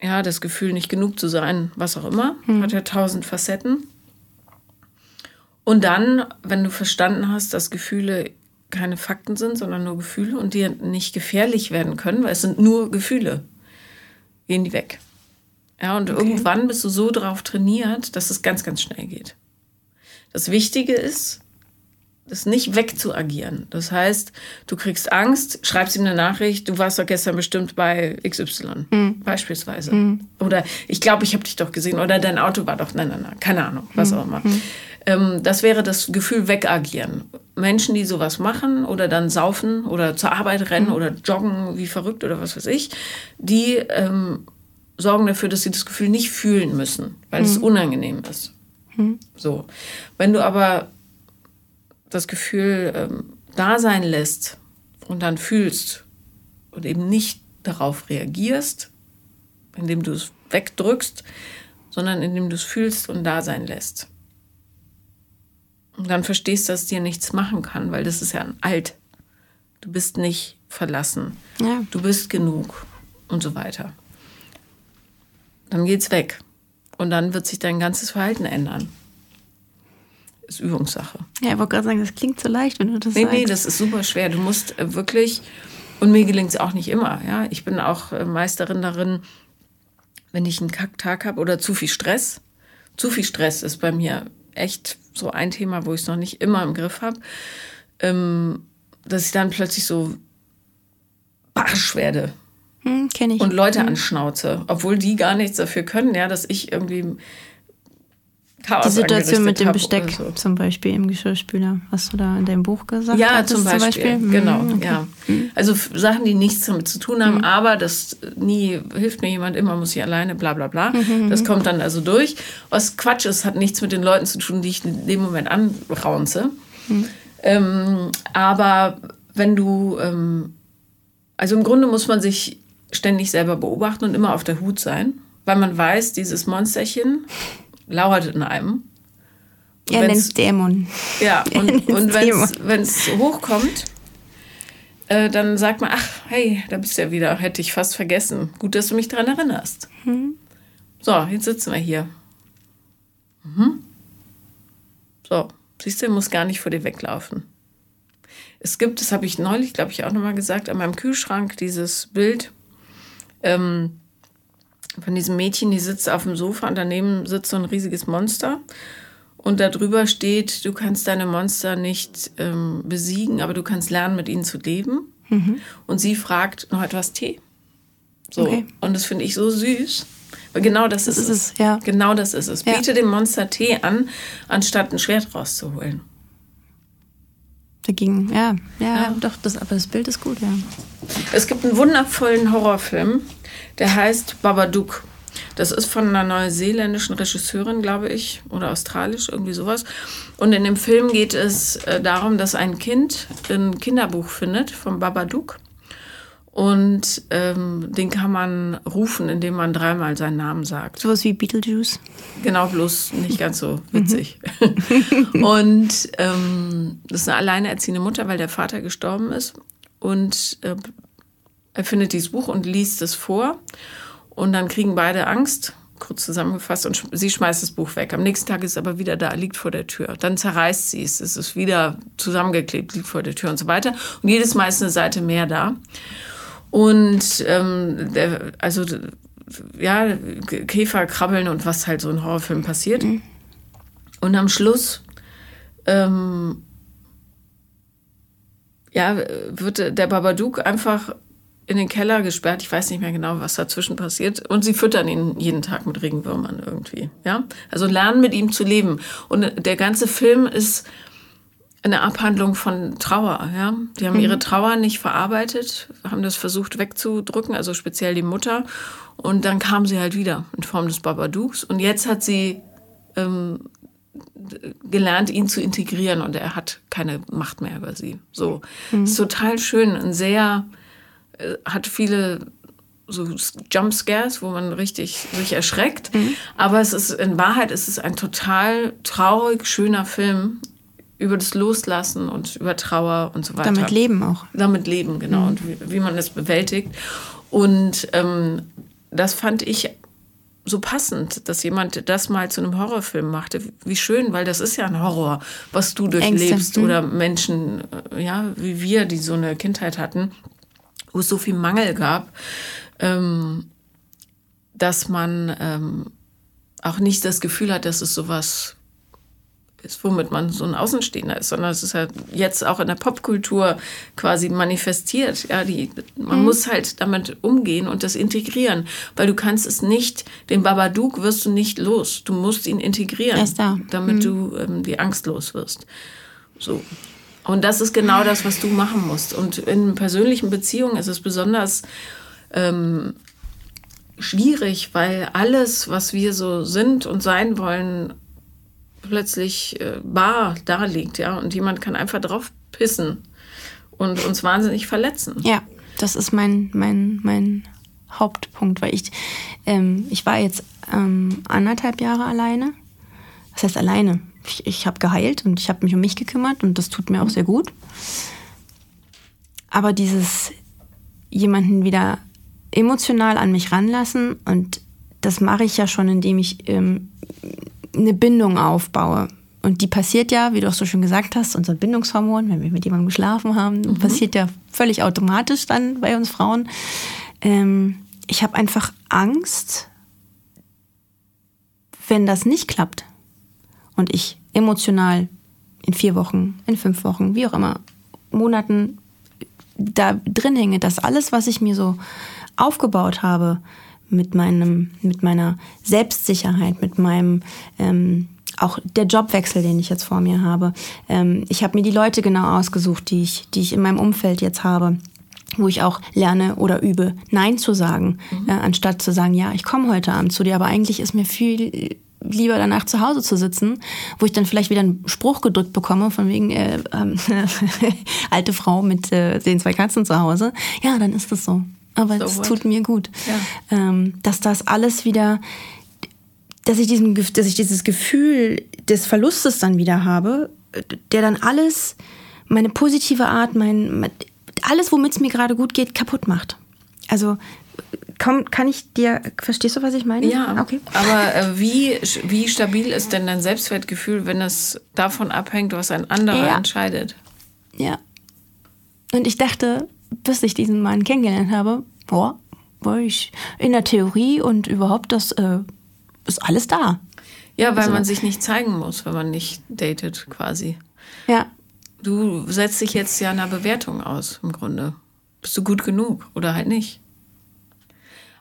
ja, das Gefühl, nicht genug zu sein, was auch immer. Hat ja tausend Facetten. Und dann, wenn du verstanden hast, dass Gefühle keine Fakten sind, sondern nur Gefühle und dir nicht gefährlich werden können, weil es sind nur Gefühle, gehen die weg. Ja, und irgendwann bist du so drauf trainiert, dass es ganz, ganz schnell geht. Das Wichtige ist, das nicht wegzuagieren. Das heißt, du kriegst Angst, schreibst ihm eine Nachricht, du warst doch gestern bestimmt bei XY, beispielsweise. Oder ich glaube, ich habe dich doch gesehen. Oder dein Auto war doch, nein, nein, nein, keine Ahnung, was auch immer. Ähm, das wäre das Gefühl wegagieren. Menschen, die sowas machen oder dann saufen oder zur Arbeit rennen oder joggen wie verrückt oder was weiß ich, die ähm, sorgen dafür, dass sie das Gefühl nicht fühlen müssen, weil es unangenehm ist. So. Wenn du aber das Gefühl ähm, da sein lässt und dann fühlst und eben nicht darauf reagierst, indem du es wegdrückst, sondern indem du es fühlst und da sein lässt. Und dann verstehst du, dass dir nichts machen kann, weil das ist ja ein Alt. Du bist nicht verlassen. Ja. Du bist genug und so weiter. Dann geht's weg. Und dann wird sich dein ganzes Verhalten ändern. Ist Übungssache. Ja, ich wollte gerade sagen, das klingt so leicht, wenn du das Nee, sagst. nee, das ist super schwer. Du musst äh, wirklich, und mir gelingt es auch nicht immer. Ja? Ich bin auch äh, Meisterin darin, wenn ich einen Kacktag habe oder zu viel Stress. Zu viel Stress ist bei mir echt so ein Thema, wo ich es noch nicht immer im Griff habe. Ähm, dass ich dann plötzlich so barsch werde hm, kenne ich. und Leute anschnauze, obwohl die gar nichts dafür können, ja, dass ich irgendwie Chaos Die Situation mit dem Besteck so. zum Beispiel im Geschirrspüler, was du da in deinem Buch gesagt Ja, zum Beispiel. Hm, Genau, okay. ja. Also Sachen, die nichts damit zu tun haben, aber das nie hilft mir jemand, immer muss ich alleine, bla bla bla. Das kommt dann also durch. Was Quatsch ist, hat nichts mit den Leuten zu tun, die ich in dem Moment anraunze. Ähm, aber wenn du, ähm, also im Grunde muss man sich ständig selber beobachten und immer auf der Hut sein, weil man weiß, dieses Monsterchen lauert in einem. Und Er nennt Dämon. ja, und, und wenn es hochkommt, äh, dann sagt man, ach, hey, da bist du ja wieder, hätte ich fast vergessen. Gut, dass du mich daran erinnerst. So, jetzt sitzen wir hier. Mhm. So, siehst du, muss gar nicht vor dir weglaufen. Es gibt, das habe ich neulich, glaube ich, auch nochmal gesagt, an meinem Kühlschrank dieses Bild ähm, von diesem Mädchen, die sitzt auf dem Sofa und daneben sitzt so ein riesiges Monster. Und darüber steht, du kannst deine Monster nicht ähm, besiegen, aber du kannst lernen, mit ihnen zu leben. Mhm. Und sie fragt noch etwas Tee. So. Okay. Und das finde ich so süß. Weil genau das, das ist, ist, es. Ja. Genau das ist es. Ja. Biete dem Monster Tee an, anstatt ein Schwert rauszuholen. Dagegen, ja, ja, ja, doch, das, aber das Bild ist gut, ja. Es gibt einen wundervollen Horrorfilm, der heißt Babadook. Das ist von einer neuseeländischen Regisseurin, glaube ich, oder australisch, irgendwie sowas. Und in dem Film geht es äh, darum, dass ein Kind ein Kinderbuch findet vom Babadook. Und ähm, den kann man rufen, indem man dreimal seinen Namen sagt. Sowas wie Beetlejuice. Genau, bloß nicht ganz so witzig. und ähm, das ist eine alleinerziehende Mutter, weil der Vater gestorben ist. Und äh, er findet dieses Buch und liest es vor. Und dann kriegen beide Angst, kurz zusammengefasst, und sie schmeißt das Buch weg. Am nächsten Tag ist es aber wieder da, liegt vor der Tür. Dann zerreißt sie es, es ist wieder zusammengeklebt, liegt vor der Tür und so weiter. Und jedes Mal ist eine Seite mehr da. Und ähm, der, also ja, Käfer krabbeln und was halt so ein Horrorfilm passiert. Mhm. Und am Schluss ähm, ja, wird der Babadook einfach in den Keller gesperrt. Ich weiß nicht mehr genau, was dazwischen passiert. Und sie füttern ihn jeden Tag mit Regenwürmern irgendwie. Ja, also lernen mit ihm zu leben. Und der ganze Film ist eine Abhandlung von Trauer. Ja, die haben mhm. ihre Trauer nicht verarbeitet, haben das versucht wegzudrücken, also speziell die Mutter. Und dann kam sie halt wieder in Form des Babadooks. Und jetzt hat sie ähm, gelernt, ihn zu integrieren und er hat keine Macht mehr über sie. So, mhm. ist total schön, ein sehr äh, hat viele so Jumpscares, wo man richtig sich erschreckt. Mhm. Aber es ist in Wahrheit ist es ein total traurig schöner Film über das Loslassen und über Trauer und so weiter. Damit leben auch. Damit leben, genau. Mhm. Und wie, wie, man das bewältigt. Und ähm, das fand ich so passend, dass jemand das mal zu einem Horrorfilm machte. Wie schön, weil das ist ja ein Horror, was du durchlebst Ängste. oder Menschen, äh, ja, wie wir, die so eine Kindheit hatten wo es so viel Mangel gab, ähm, dass man ähm, auch nicht das Gefühl hat, dass es sowas ist, womit man so ein Außenstehender ist, sondern es ist halt jetzt auch in der Popkultur quasi manifestiert. Ja, die, man mhm. muss halt damit umgehen und das integrieren, weil du kannst es nicht, den Babadook wirst du nicht los. Du musst ihn integrieren, damit mhm. du ähm, die Angst los wirst. So. Und das ist genau das, was du machen musst. Und in persönlichen Beziehungen ist es besonders ähm, schwierig, weil alles, was wir so sind und sein wollen, plötzlich äh, bar da liegt, ja. Und jemand kann einfach drauf pissen und uns wahnsinnig verletzen. Ja, das ist mein, mein, mein Hauptpunkt, weil ich, ähm, ich war jetzt ähm, anderthalb Jahre alleine. Was heißt alleine? ich, ich habe geheilt und ich habe mich um mich gekümmert und das tut mir auch sehr gut. Aber dieses jemanden wieder emotional an mich ranlassen und das mache ich ja schon, indem ich ähm, eine Bindung aufbaue. Und die passiert ja, wie du auch so schön gesagt hast, unser Bindungshormon, wenn wir mit jemandem geschlafen haben, mhm. passiert ja völlig automatisch dann bei uns Frauen. Ähm, ich habe einfach Angst, wenn das nicht klappt und ich emotional in vier Wochen, in fünf Wochen, wie auch immer, Monaten da drin hänge, dass alles, was ich mir so aufgebaut habe, mit meinem, mit meiner Selbstsicherheit, mit meinem ähm, auch der Jobwechsel, den ich jetzt vor mir habe. Ähm, ich habe mir die Leute genau ausgesucht, die ich, die ich in meinem Umfeld jetzt habe wo ich auch lerne oder übe, Nein zu sagen, mhm. äh, anstatt zu sagen, ja, ich komme heute Abend zu dir, aber eigentlich ist mir viel lieber danach zu Hause zu sitzen, wo ich dann vielleicht wieder einen Spruch gedrückt bekomme, von wegen äh, äh, alte Frau mit äh, den zwei Katzen zu Hause. Ja, dann ist das so. Aber es tut mir gut. Ja. Ähm, dass das alles wieder, dass ich, diesem, dass ich dieses Gefühl des Verlustes dann wieder habe, der dann alles, meine positive Art, mein, alles, womit es mir gerade gut geht, kaputt macht. Also Komm, kann ich dir, verstehst du, was ich meine? Ja, okay. Aber äh, wie, wie stabil ist denn dein Selbstwertgefühl, wenn es davon abhängt, was ein anderer ja. entscheidet? Ja. Und ich dachte, bis ich diesen Mann kennengelernt habe, boah, war ich in der Theorie und überhaupt, das äh, ist alles da. Ja, weil Also- man sich nicht zeigen muss, wenn man nicht datet, quasi. Ja. Du setzt dich jetzt ja einer Bewertung aus, im Grunde. Bist du gut genug oder halt nicht?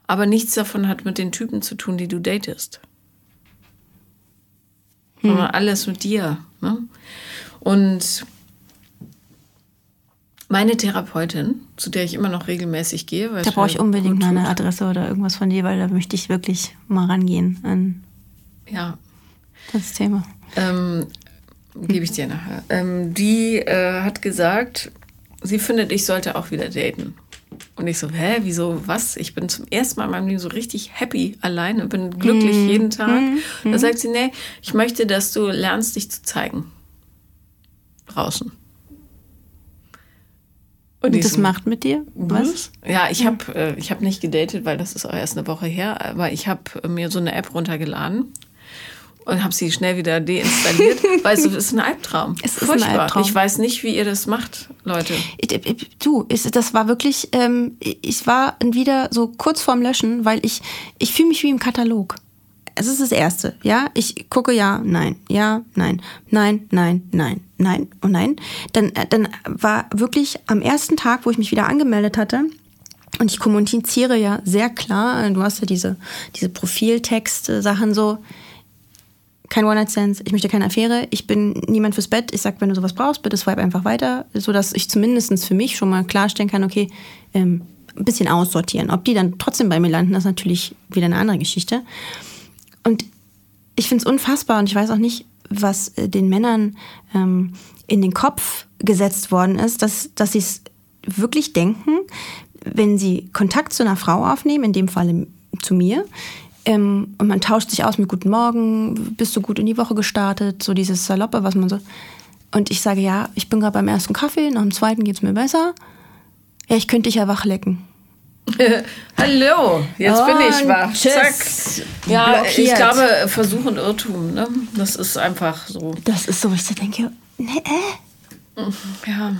Aber nichts davon hat mit den Typen zu tun, die du datest. Sondern alles mit dir. Ne? Und meine Therapeutin, zu der ich immer noch regelmäßig gehe, weil Da brauche ich unbedingt mal eine. Adresse oder irgendwas von dir, weil da möchte ich wirklich mal rangehen an Ja, das Thema. ähm, gebe ich dir nachher. Ähm, die äh, hat gesagt, sie findet, ich sollte auch wieder daten. Und ich so, hä, wieso, was? Ich bin zum ersten Mal in meinem Leben so richtig happy alleine, bin glücklich jeden Tag. Da sagt sie, nee, ich möchte, dass du lernst, dich zu zeigen. Draußen. Und ich das macht mit dir was? Ja, ich habe äh, ich hab nicht gedatet, weil das ist auch erst eine Woche her, aber ich habe mir so eine App runtergeladen und habe sie schnell wieder deinstalliert, weil es ist ein Albtraum. Es ist ein Albtraum. Ich weiß nicht, wie ihr das macht, Leute. Ich, ich, du, ist, das war wirklich, ähm, ich war wieder so kurz vorm Löschen, weil ich, ich fühle mich wie im Katalog. Es ist das Erste, ja. Ich gucke ja, nein, ja, nein, nein, nein, nein, nein und nein. Dann, äh, dann war wirklich am ersten Tag, wo ich mich wieder angemeldet hatte, und ich kommuniziere ja sehr klar, äh, du hast ja diese, diese Profiltext-Sachen so, kein One-Night-Stands, ich möchte keine Affäre, ich bin niemand fürs Bett. Ich sag, wenn du sowas brauchst, bitte swipe einfach weiter, sodass ich zumindest für mich schon mal klarstellen kann, okay, ähm, ein bisschen aussortieren. Ob die dann trotzdem bei mir landen, das ist natürlich wieder eine andere Geschichte. Und ich finde es unfassbar und ich weiß auch nicht, was äh, den Männern ähm, in den Kopf gesetzt worden ist, dass, dass sie es wirklich denken, wenn sie Kontakt zu einer Frau aufnehmen, in dem Fall zu mir, ähm, und man tauscht sich aus mit Guten Morgen, bist du gut in die Woche gestartet, so dieses Saloppe, was man so. Und ich sage, ja, ich bin gerade beim ersten Kaffee, nach dem zweiten geht's mir besser. Ja, ich könnte dich ja wach lecken. Hallo, jetzt bin ich Und wach. tschüss. Zack. Ja, ich Blockiert. glaube, Versuch und Irrtum, ne? Das ist einfach so. Das ist so, ich denke, nee, äh, Ja.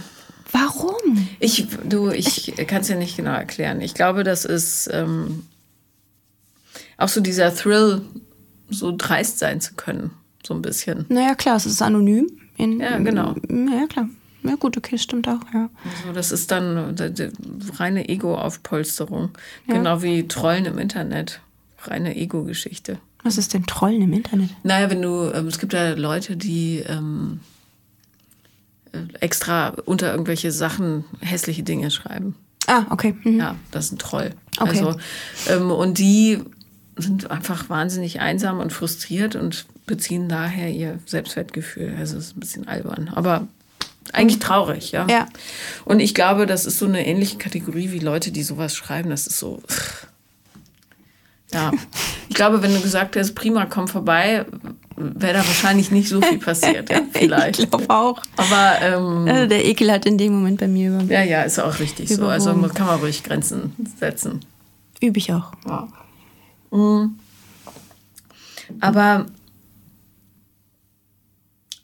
warum? Ich, du, ich kann es ja nicht genau erklären. Ich glaube, das ist ähm, auch so dieser Thrill, so dreist sein zu können, so ein bisschen. Naja, klar, es ist anonym. In, Ja, genau. Ja, klar. Ja, gut, okay, stimmt auch, ja. Also das ist dann reine Ego-Aufpolsterung. Genau wie Trollen im Internet. Reine Ego-Geschichte. Was ist denn Trollen im Internet? Naja, wenn du, ähm, es gibt ja Leute, die ähm, äh, extra unter irgendwelche Sachen hässliche Dinge schreiben. Ah, okay. Mhm. Ja, das ist ein Troll. Okay. Also, ähm, und die sind einfach wahnsinnig einsam und frustriert und beziehen daher ihr Selbstwertgefühl. Also es ist ein bisschen albern, aber eigentlich traurig, ja. Ja. Und ich glaube, das ist so eine ähnliche Kategorie wie Leute, die sowas schreiben. Das ist so. Ja. Ich glaube, wenn du gesagt hättest, prima, komm vorbei, wäre da wahrscheinlich nicht so viel passiert. Ja, vielleicht. Ich glaube auch. Aber ähm, Also der Ekel hat in dem Moment bei mir über. ja, ja, ist auch richtig so. Also Überwogen. man kann man ruhig Grenzen setzen. Übe ich auch. Ja. Mhm. Aber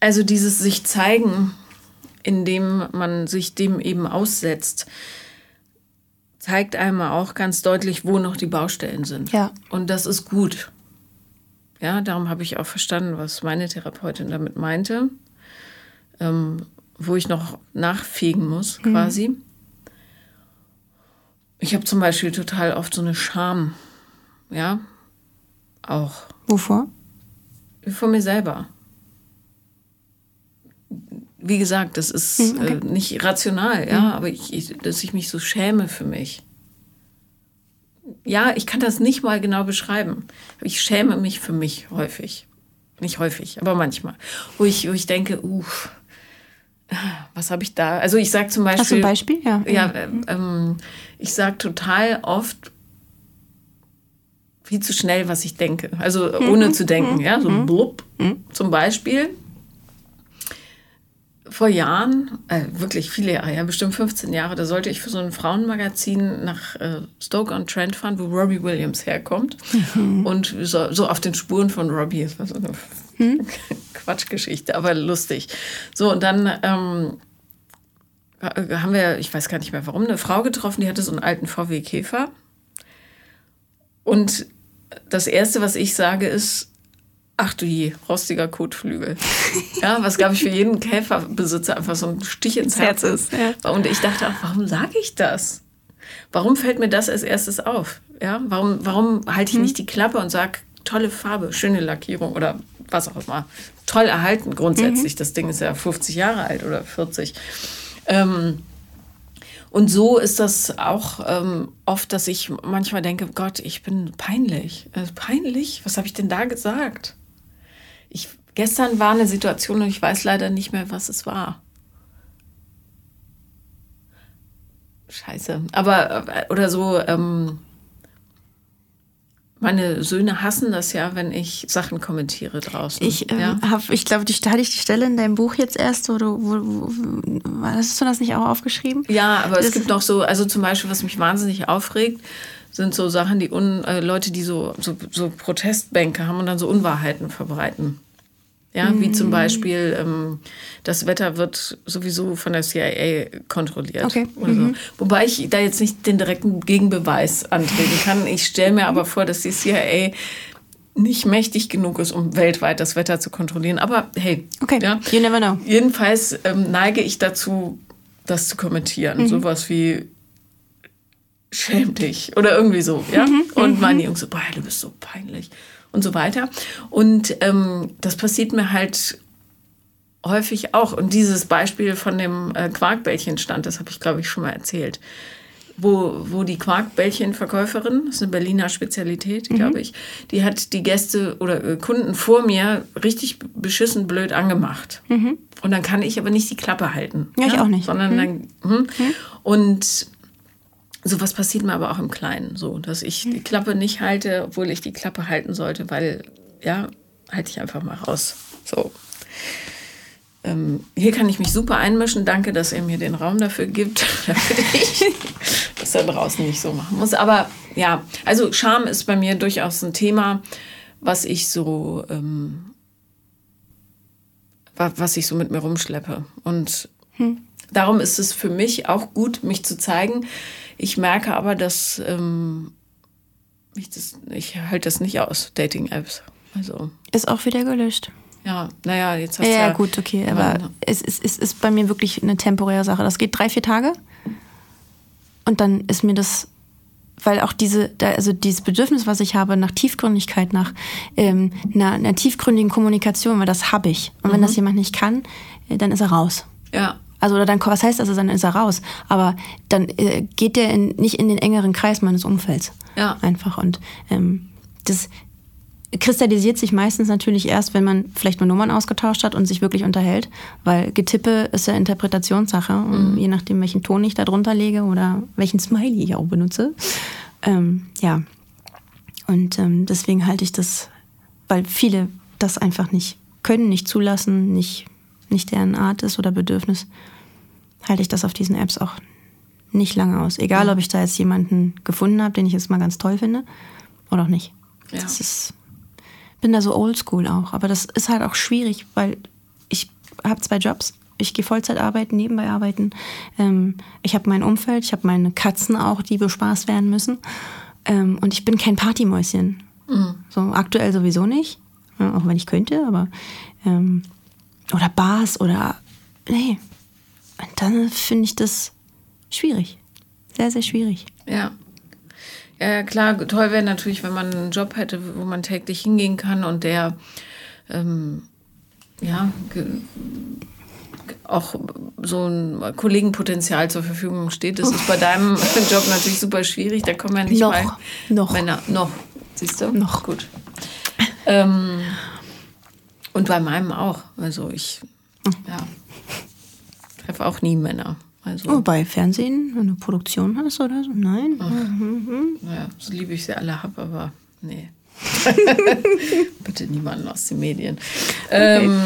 also dieses sich zeigen, indem man sich dem eben aussetzt, zeigt einmal auch ganz deutlich, wo noch die Baustellen sind. Ja. Und das ist gut. Ja, darum habe ich auch verstanden, was meine Therapeutin damit meinte, ähm, wo ich noch nachfegen muss, quasi. Ich habe zum Beispiel total oft so eine Scham, ja, auch Wovor? von mir selber. Wie gesagt, das ist Hm, okay. äh, nicht rational, ja, aber ich, ich, dass ich mich so schäme für mich. Ja, ich kann das nicht mal genau beschreiben. Ich schäme mich für mich häufig. Nicht häufig, aber manchmal. Wo ich, wo ich denke, uff, was habe ich da? Also ich sage zum Beispiel. Hast du ein Beispiel? Ja. Ja, ähm, ähm, ich sage total oft viel zu schnell, was ich denke. Also ohne zu denken, ja, so blub. Zum Beispiel vor Jahren, äh, wirklich viele Jahre, ja, bestimmt 15 Jahre, da sollte ich für so ein Frauenmagazin nach äh, Stoke-on-Trent fahren, wo Robbie Williams herkommt. Und so, so auf den Spuren von Robbie. Das war so eine Quatschgeschichte, aber lustig. So, und dann ähm, haben wir, ich weiß gar nicht mehr warum, eine Frau getroffen, die hatte so einen alten VW Käfer. Und das Erste, was ich sage, ist, ach du je, rostiger Kotflügel. ja, was glaube ich für jeden Käferbesitzer einfach so ein Stich ins Herz ist. Ja. Und ich dachte auch, warum sage ich das? Warum fällt mir das als erstes auf? Ja, warum, warum halte ich hm. nicht die Klappe und sage, tolle Farbe, schöne Lackierung oder was auch immer. Toll erhalten grundsätzlich. Mhm. Das Ding ist ja 50 Jahre alt oder 40. Ähm, und so ist das auch ähm, oft, dass ich manchmal denke, Gott, ich bin peinlich. Äh, peinlich? Was habe ich denn da gesagt? Ich, gestern war eine Situation und ich weiß leider nicht mehr, was es war. Scheiße. Aber, äh, oder so, ähm, meine Söhne hassen das ja, wenn ich Sachen kommentiere draußen. Ich ähm, ja? habe, ich glaube, die hatte ich die Stelle in deinem Buch jetzt erst, wo du, wo, wo, hast du das nicht auch aufgeschrieben? Ja, aber das es gibt noch so, also zum Beispiel, was mich wahnsinnig aufregt, sind so Sachen, die un, äh, Leute, die so, so, so Protestbänke haben und dann so Unwahrheiten verbreiten. Ja, mhm. wie zum mhm. Beispiel, ähm, das Wetter wird sowieso von der CIA kontrolliert. Okay. Mhm. Wobei ich da jetzt nicht den direkten Gegenbeweis antreten kann. Ich stelle mir aber vor, dass die CIA nicht mächtig genug ist, um weltweit das Wetter zu kontrollieren. Aber hey, okay. ja, you never know. Jedenfalls ähm, neige ich dazu, das zu kommentieren. Mhm. Sowas wie schäm dich oder irgendwie so, ja. Mhm. Und meine mhm. Jungs so, boah, du bist so peinlich und so weiter. Und ähm, das passiert mir halt häufig auch. Und dieses Beispiel von dem äh, Quarkbällchenstand, das habe ich, glaube ich, schon mal erzählt. Wo, wo die Quarkbällchenverkäuferin, das ist eine Berliner Spezialität, mhm. glaube ich, die hat die Gäste oder äh, Kunden vor mir richtig beschissen blöd angemacht. Mhm. Und dann kann ich aber nicht die Klappe halten. Ja, ich auch nicht. Sondern mhm. dann. Hm. Mhm. Und Sowas passiert mir aber auch im Kleinen, so, dass ich die Klappe nicht halte, obwohl ich die Klappe halten sollte, weil, ja, halte ich einfach mal raus. So. Ähm, hier kann ich mich super einmischen. Danke, dass ihr mir den Raum dafür gibt, damit ich das da draußen nicht so machen muss. Aber ja, also Scham ist bei mir durchaus ein Thema, was ich so, ähm, was ich so mit mir rumschleppe. Und hm. Darum ist es für mich auch gut, mich zu zeigen. Ich merke aber, dass ähm, ich, das, ich halte das nicht aus, Dating-Apps. Also. Ist auch wieder gelöscht. Ja, naja, jetzt hast du ja, ja. gut, okay. Aber ja. es, es, es ist bei mir wirklich eine temporäre Sache. Das geht drei, vier Tage. Und dann ist mir das, weil auch diese, also dieses Bedürfnis, was ich habe nach Tiefgründigkeit, nach ähm, einer, einer tiefgründigen Kommunikation, weil das habe ich. Und wenn mhm. das jemand nicht kann, äh, dann ist er raus. Ja. Also oder dann, was heißt also, dann ist er raus. Aber dann äh, geht der in, nicht in den engeren Kreis meines Umfelds. Ja. Einfach. Und ähm, das kristallisiert sich meistens natürlich erst, wenn man vielleicht nur Nummern ausgetauscht hat und sich wirklich unterhält. Weil Getippe ist ja Interpretationssache. Mhm. Je nachdem, welchen Ton ich da drunter lege oder welchen Smiley ich auch benutze. Ähm, ja. Und ähm, deswegen halte ich das, weil viele das einfach nicht können, nicht zulassen, nicht, nicht deren Art ist oder Bedürfnis halte ich das auf diesen Apps auch nicht lange aus. Egal, ob ich da jetzt jemanden gefunden habe, den ich jetzt mal ganz toll finde oder auch nicht. Ja. Das ist, bin da so oldschool auch. Aber das ist halt auch schwierig, weil ich habe zwei Jobs. Ich gehe Vollzeit arbeiten, nebenbei arbeiten. Ähm, ich habe mein Umfeld, ich habe meine Katzen auch, die bespaßt werden müssen. Ähm, und ich bin kein Partymäuschen. Mhm. So aktuell sowieso nicht. Ja, auch wenn ich könnte, aber ähm, oder Bars oder nee, und dann finde ich das schwierig. Sehr, sehr schwierig. Ja. Ja, klar, toll wäre natürlich, wenn man einen Job hätte, wo man täglich hingehen kann und der ähm, ja auch so ein Kollegenpotenzial zur Verfügung steht. Das ist bei deinem Job natürlich super schwierig. Da kommen ja nicht noch, mal noch. Männer. Noch. Siehst du? Noch. Gut. Ähm, und bei meinem auch. Also ich, ja treffe auch nie Männer. Also, oh, bei Fernsehen eine Produktion hast oder so? Nein? Ach, mhm. mhm. Naja, so liebe ich sie alle habe, aber nee. Bitte niemanden aus den Medien. Okay. Ähm,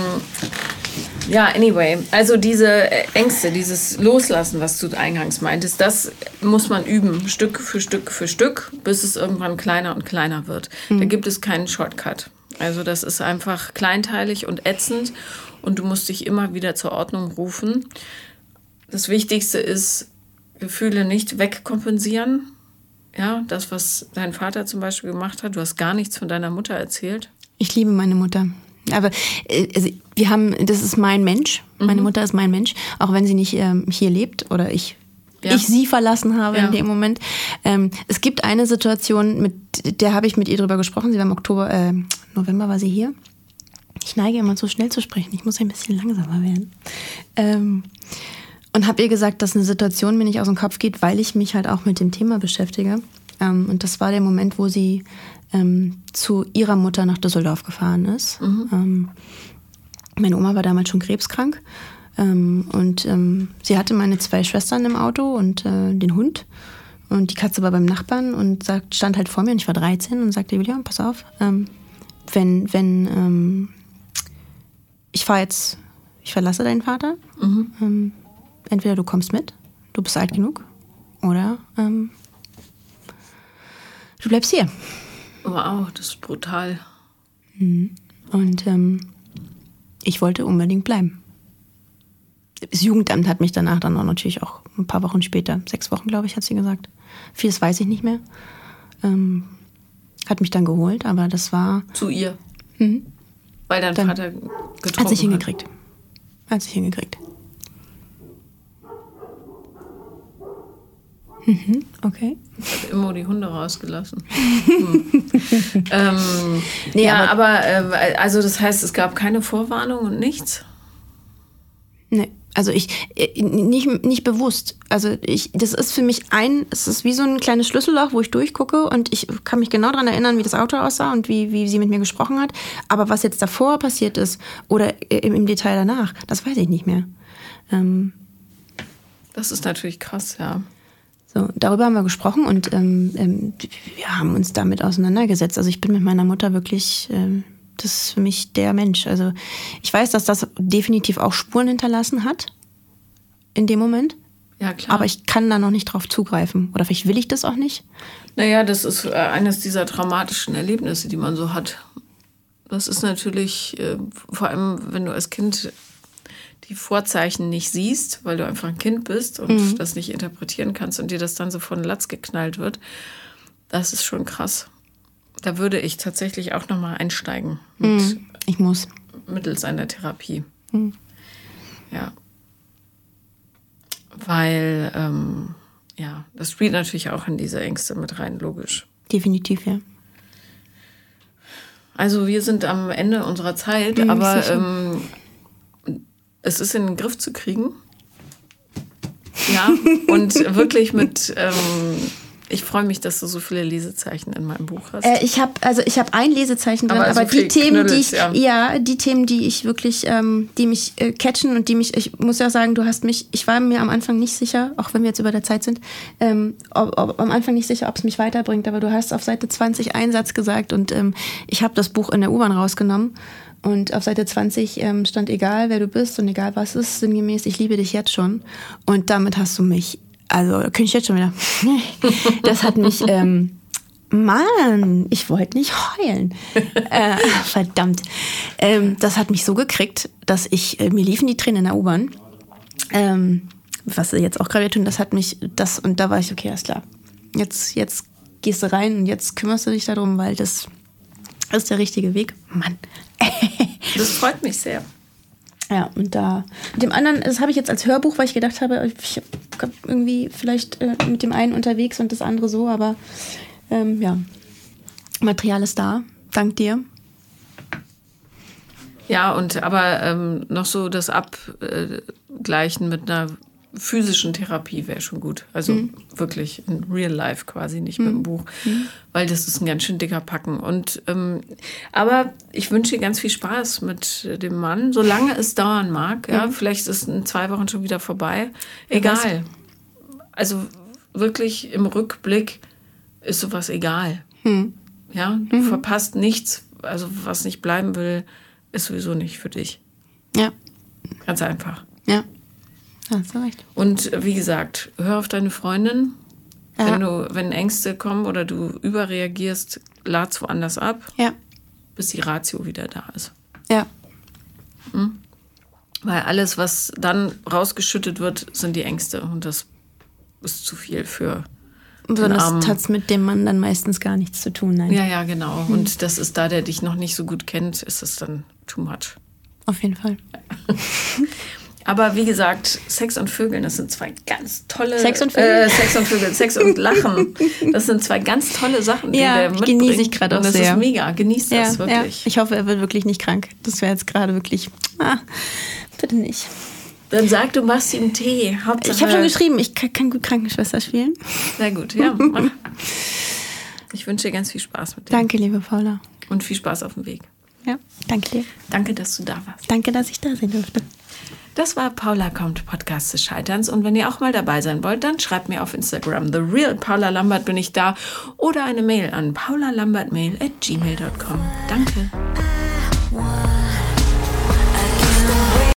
ja, anyway, also diese Ängste, dieses Loslassen, was du eingangs meintest, das muss man üben, Stück für Stück für Stück, bis es irgendwann kleiner und kleiner wird. Mhm. Da gibt es keinen Shortcut. Also das ist einfach kleinteilig und ätzend und du musst dich immer wieder zur Ordnung rufen. Das Wichtigste ist, Gefühle nicht wegkompensieren. Ja, das, was dein Vater zum Beispiel gemacht hat, du hast gar nichts von deiner Mutter erzählt. Ich liebe meine Mutter. Aber äh, also, wir haben, das ist mein Mensch. Meine Mutter ist mein Mensch, auch wenn sie nicht ähm, hier lebt oder ich, Ja. ich sie verlassen habe Ja. in dem Moment. Ähm, es gibt eine Situation, mit der habe ich mit ihr drüber gesprochen. Sie war im Oktober, äh, November war sie hier. Ich neige immer zu schnell zu sprechen. Ich muss ein bisschen langsamer werden. Ähm, und habe ihr gesagt, dass eine Situation mir nicht aus dem Kopf geht, weil ich mich halt auch mit dem Thema beschäftige. Ähm, und das war der Moment, wo sie ähm, zu ihrer Mutter nach Düsseldorf gefahren ist. Ähm, meine Oma war damals schon krebskrank. Ähm, und ähm, sie hatte meine zwei Schwestern im Auto und äh, den Hund. Und die Katze war beim Nachbarn und sagt, stand halt vor mir und ich war 13 und sagte, Julia, pass auf, wenn, wenn ich fahre jetzt, ich verlasse deinen Vater, ähm, entweder du kommst mit, du bist alt genug, oder ähm, du bleibst hier. Wow, das ist brutal. Und ähm, ich wollte unbedingt bleiben. Das Jugendamt hat mich danach dann auch natürlich auch ein paar Wochen später, sechs Wochen glaube ich, hat sie gesagt. Vieles weiß ich nicht mehr. Ähm, hat mich dann geholt, aber das war, Zu ihr. Mhm. Weil dein Dann- Vater getroffen hat sich hingekriegt. Hat sich hingekriegt. Mhm, okay. Hat immer die Hunde rausgelassen. Hm. ähm, Nee, ja, aber- aber, äh, also das heißt, es gab keine Vorwarnung und nichts. Nee, also ich äh, nicht, nicht bewusst. Also ich, das ist für mich ein, es ist wie so ein kleines Schlüsselloch, wo ich durchgucke und ich kann mich genau daran erinnern, wie das Auto aussah und wie, wie sie mit mir gesprochen hat. Aber was jetzt davor passiert ist oder äh, im, im Detail danach, das weiß ich nicht mehr. Ähm, Das ist natürlich krass, ja. so, darüber haben wir gesprochen und ähm, ähm, wir haben uns damit auseinandergesetzt. Also ich bin mit meiner Mutter wirklich, ähm, das ist für mich der Mensch. Also ich weiß, dass das definitiv auch Spuren hinterlassen hat in dem Moment. Ja, klar. Aber ich kann da noch nicht drauf zugreifen. Oder vielleicht will ich das auch nicht. Naja, das ist äh, eines dieser traumatischen Erlebnisse, die man so hat. Das ist natürlich, äh, vor allem wenn du als Kind die Vorzeichen nicht siehst, weil du einfach ein Kind bist und das nicht interpretieren kannst und dir das dann so von den Latz geknallt wird, das ist schon krass. Da würde ich tatsächlich auch nochmal einsteigen mit, Ich muss. mittels einer Therapie. Ja. Weil, ähm, ja, das spielt natürlich auch in diese Ängste mit rein, logisch. Definitiv, ja. Also wir sind am Ende unserer Zeit, Mhm, aber ähm, es ist in den Griff zu kriegen. Ja, und wirklich mit, ähm, ich freue mich, dass du so viele Lesezeichen in meinem Buch hast. Äh, ich habe also ich habe ein Lesezeichen drin, Aber aber, so viel die Themen, die ich ja. ja. die Themen, die ich wirklich, ähm, die mich äh, catchen und die mich, ich muss ja sagen, du hast mich, ich war mir am Anfang nicht sicher, auch wenn wir jetzt über der Zeit sind, ähm, ob, ob, am Anfang nicht sicher, ob es mich weiterbringt, aber du hast auf Seite 20 einen Satz gesagt und ähm, ich habe das Buch in der U-Bahn rausgenommen. Und auf Seite 20 ähm, stand, egal wer du bist und egal was ist, sinngemäß, ich liebe dich jetzt schon. Und damit hast du mich, also könnte ich jetzt schon wieder. das hat mich, ähm, Mann, ich wollte nicht heulen. äh, verdammt. Ähm, das hat mich so gekriegt, dass ich, äh, mir liefen die Tränen in der U-Bahn. Ähm, was sie jetzt auch gerade tun, das hat mich, das, und da war ich, okay, alles klar. Jetzt, jetzt gehst du rein und jetzt kümmerst du dich darum, weil das ist der richtige Weg. Mann. Das freut mich sehr. Ja, und da. Mit dem anderen, das habe ich jetzt als Hörbuch, weil ich gedacht habe, ich hab irgendwie vielleicht äh, mit dem einen unterwegs und das andere so, aber ähm, ja. Material ist da. Dank dir. Ja, und aber ähm, noch so das Abgleichen mit einer physischen Therapie wäre schon gut. Also Mhm. wirklich in real life quasi, nicht mit dem Buch. Weil das ist ein ganz schön dicker Packen. Und ähm, aber ich wünsche dir ganz viel Spaß mit dem Mann, solange es dauern mag. Ja, vielleicht ist in zwei Wochen schon wieder vorbei. Egal. Also wirklich im Rückblick ist sowas egal. Ja, du verpasst nichts. Also was nicht bleiben will, ist sowieso nicht für dich. Ja, Ganz einfach. ja. Ja, hast du recht. Und äh, wie gesagt, hör auf deine Freundin. Ja. Wenn, du, wenn Ängste kommen oder du überreagierst, lad's woanders ab, Ja, bis die Ratio wieder da ist. ja. Weil alles, was dann rausgeschüttet wird, sind die Ängste. Und das ist zu viel für Besonders hat es mit dem Mann dann meistens gar nichts zu tun. Nein. Ja, ja, genau. Mhm. Und das ist da, der dich noch nicht so gut kennt, ist es dann too much. Auf jeden Fall. Aber wie gesagt, Sex und Vögeln, das sind zwei ganz tolle. Sex und Vögel? Äh, Sex und Vögel, Sex und Lachen. Das sind zwei ganz tolle Sachen, die ja, mitbringt. genieße ich gerade auch das sehr. Das ist mega. Genießt ja, das wirklich. Ja. Ich hoffe, er wird wirklich nicht krank. Das wäre jetzt gerade wirklich. Ah, bitte nicht. Dann sag, du machst ihm Tee. Hauptsache, ich habe schon geschrieben, ich kann, kann gut Krankenschwester spielen. Sehr gut, ja. mach. Ich wünsche dir ganz viel Spaß mit dem. Danke, liebe Paula. Und viel Spaß auf dem Weg. Ja, danke dir. Danke, dass du da warst. Danke, dass ich da sein durfte. Das war Paula kommt Podcast des Scheiterns und wenn ihr auch mal dabei sein wollt, dann schreibt mir auf Instagram the real Paula Lambert bin ich da oder eine Mail an paulalambertmail@gmail.com. Danke.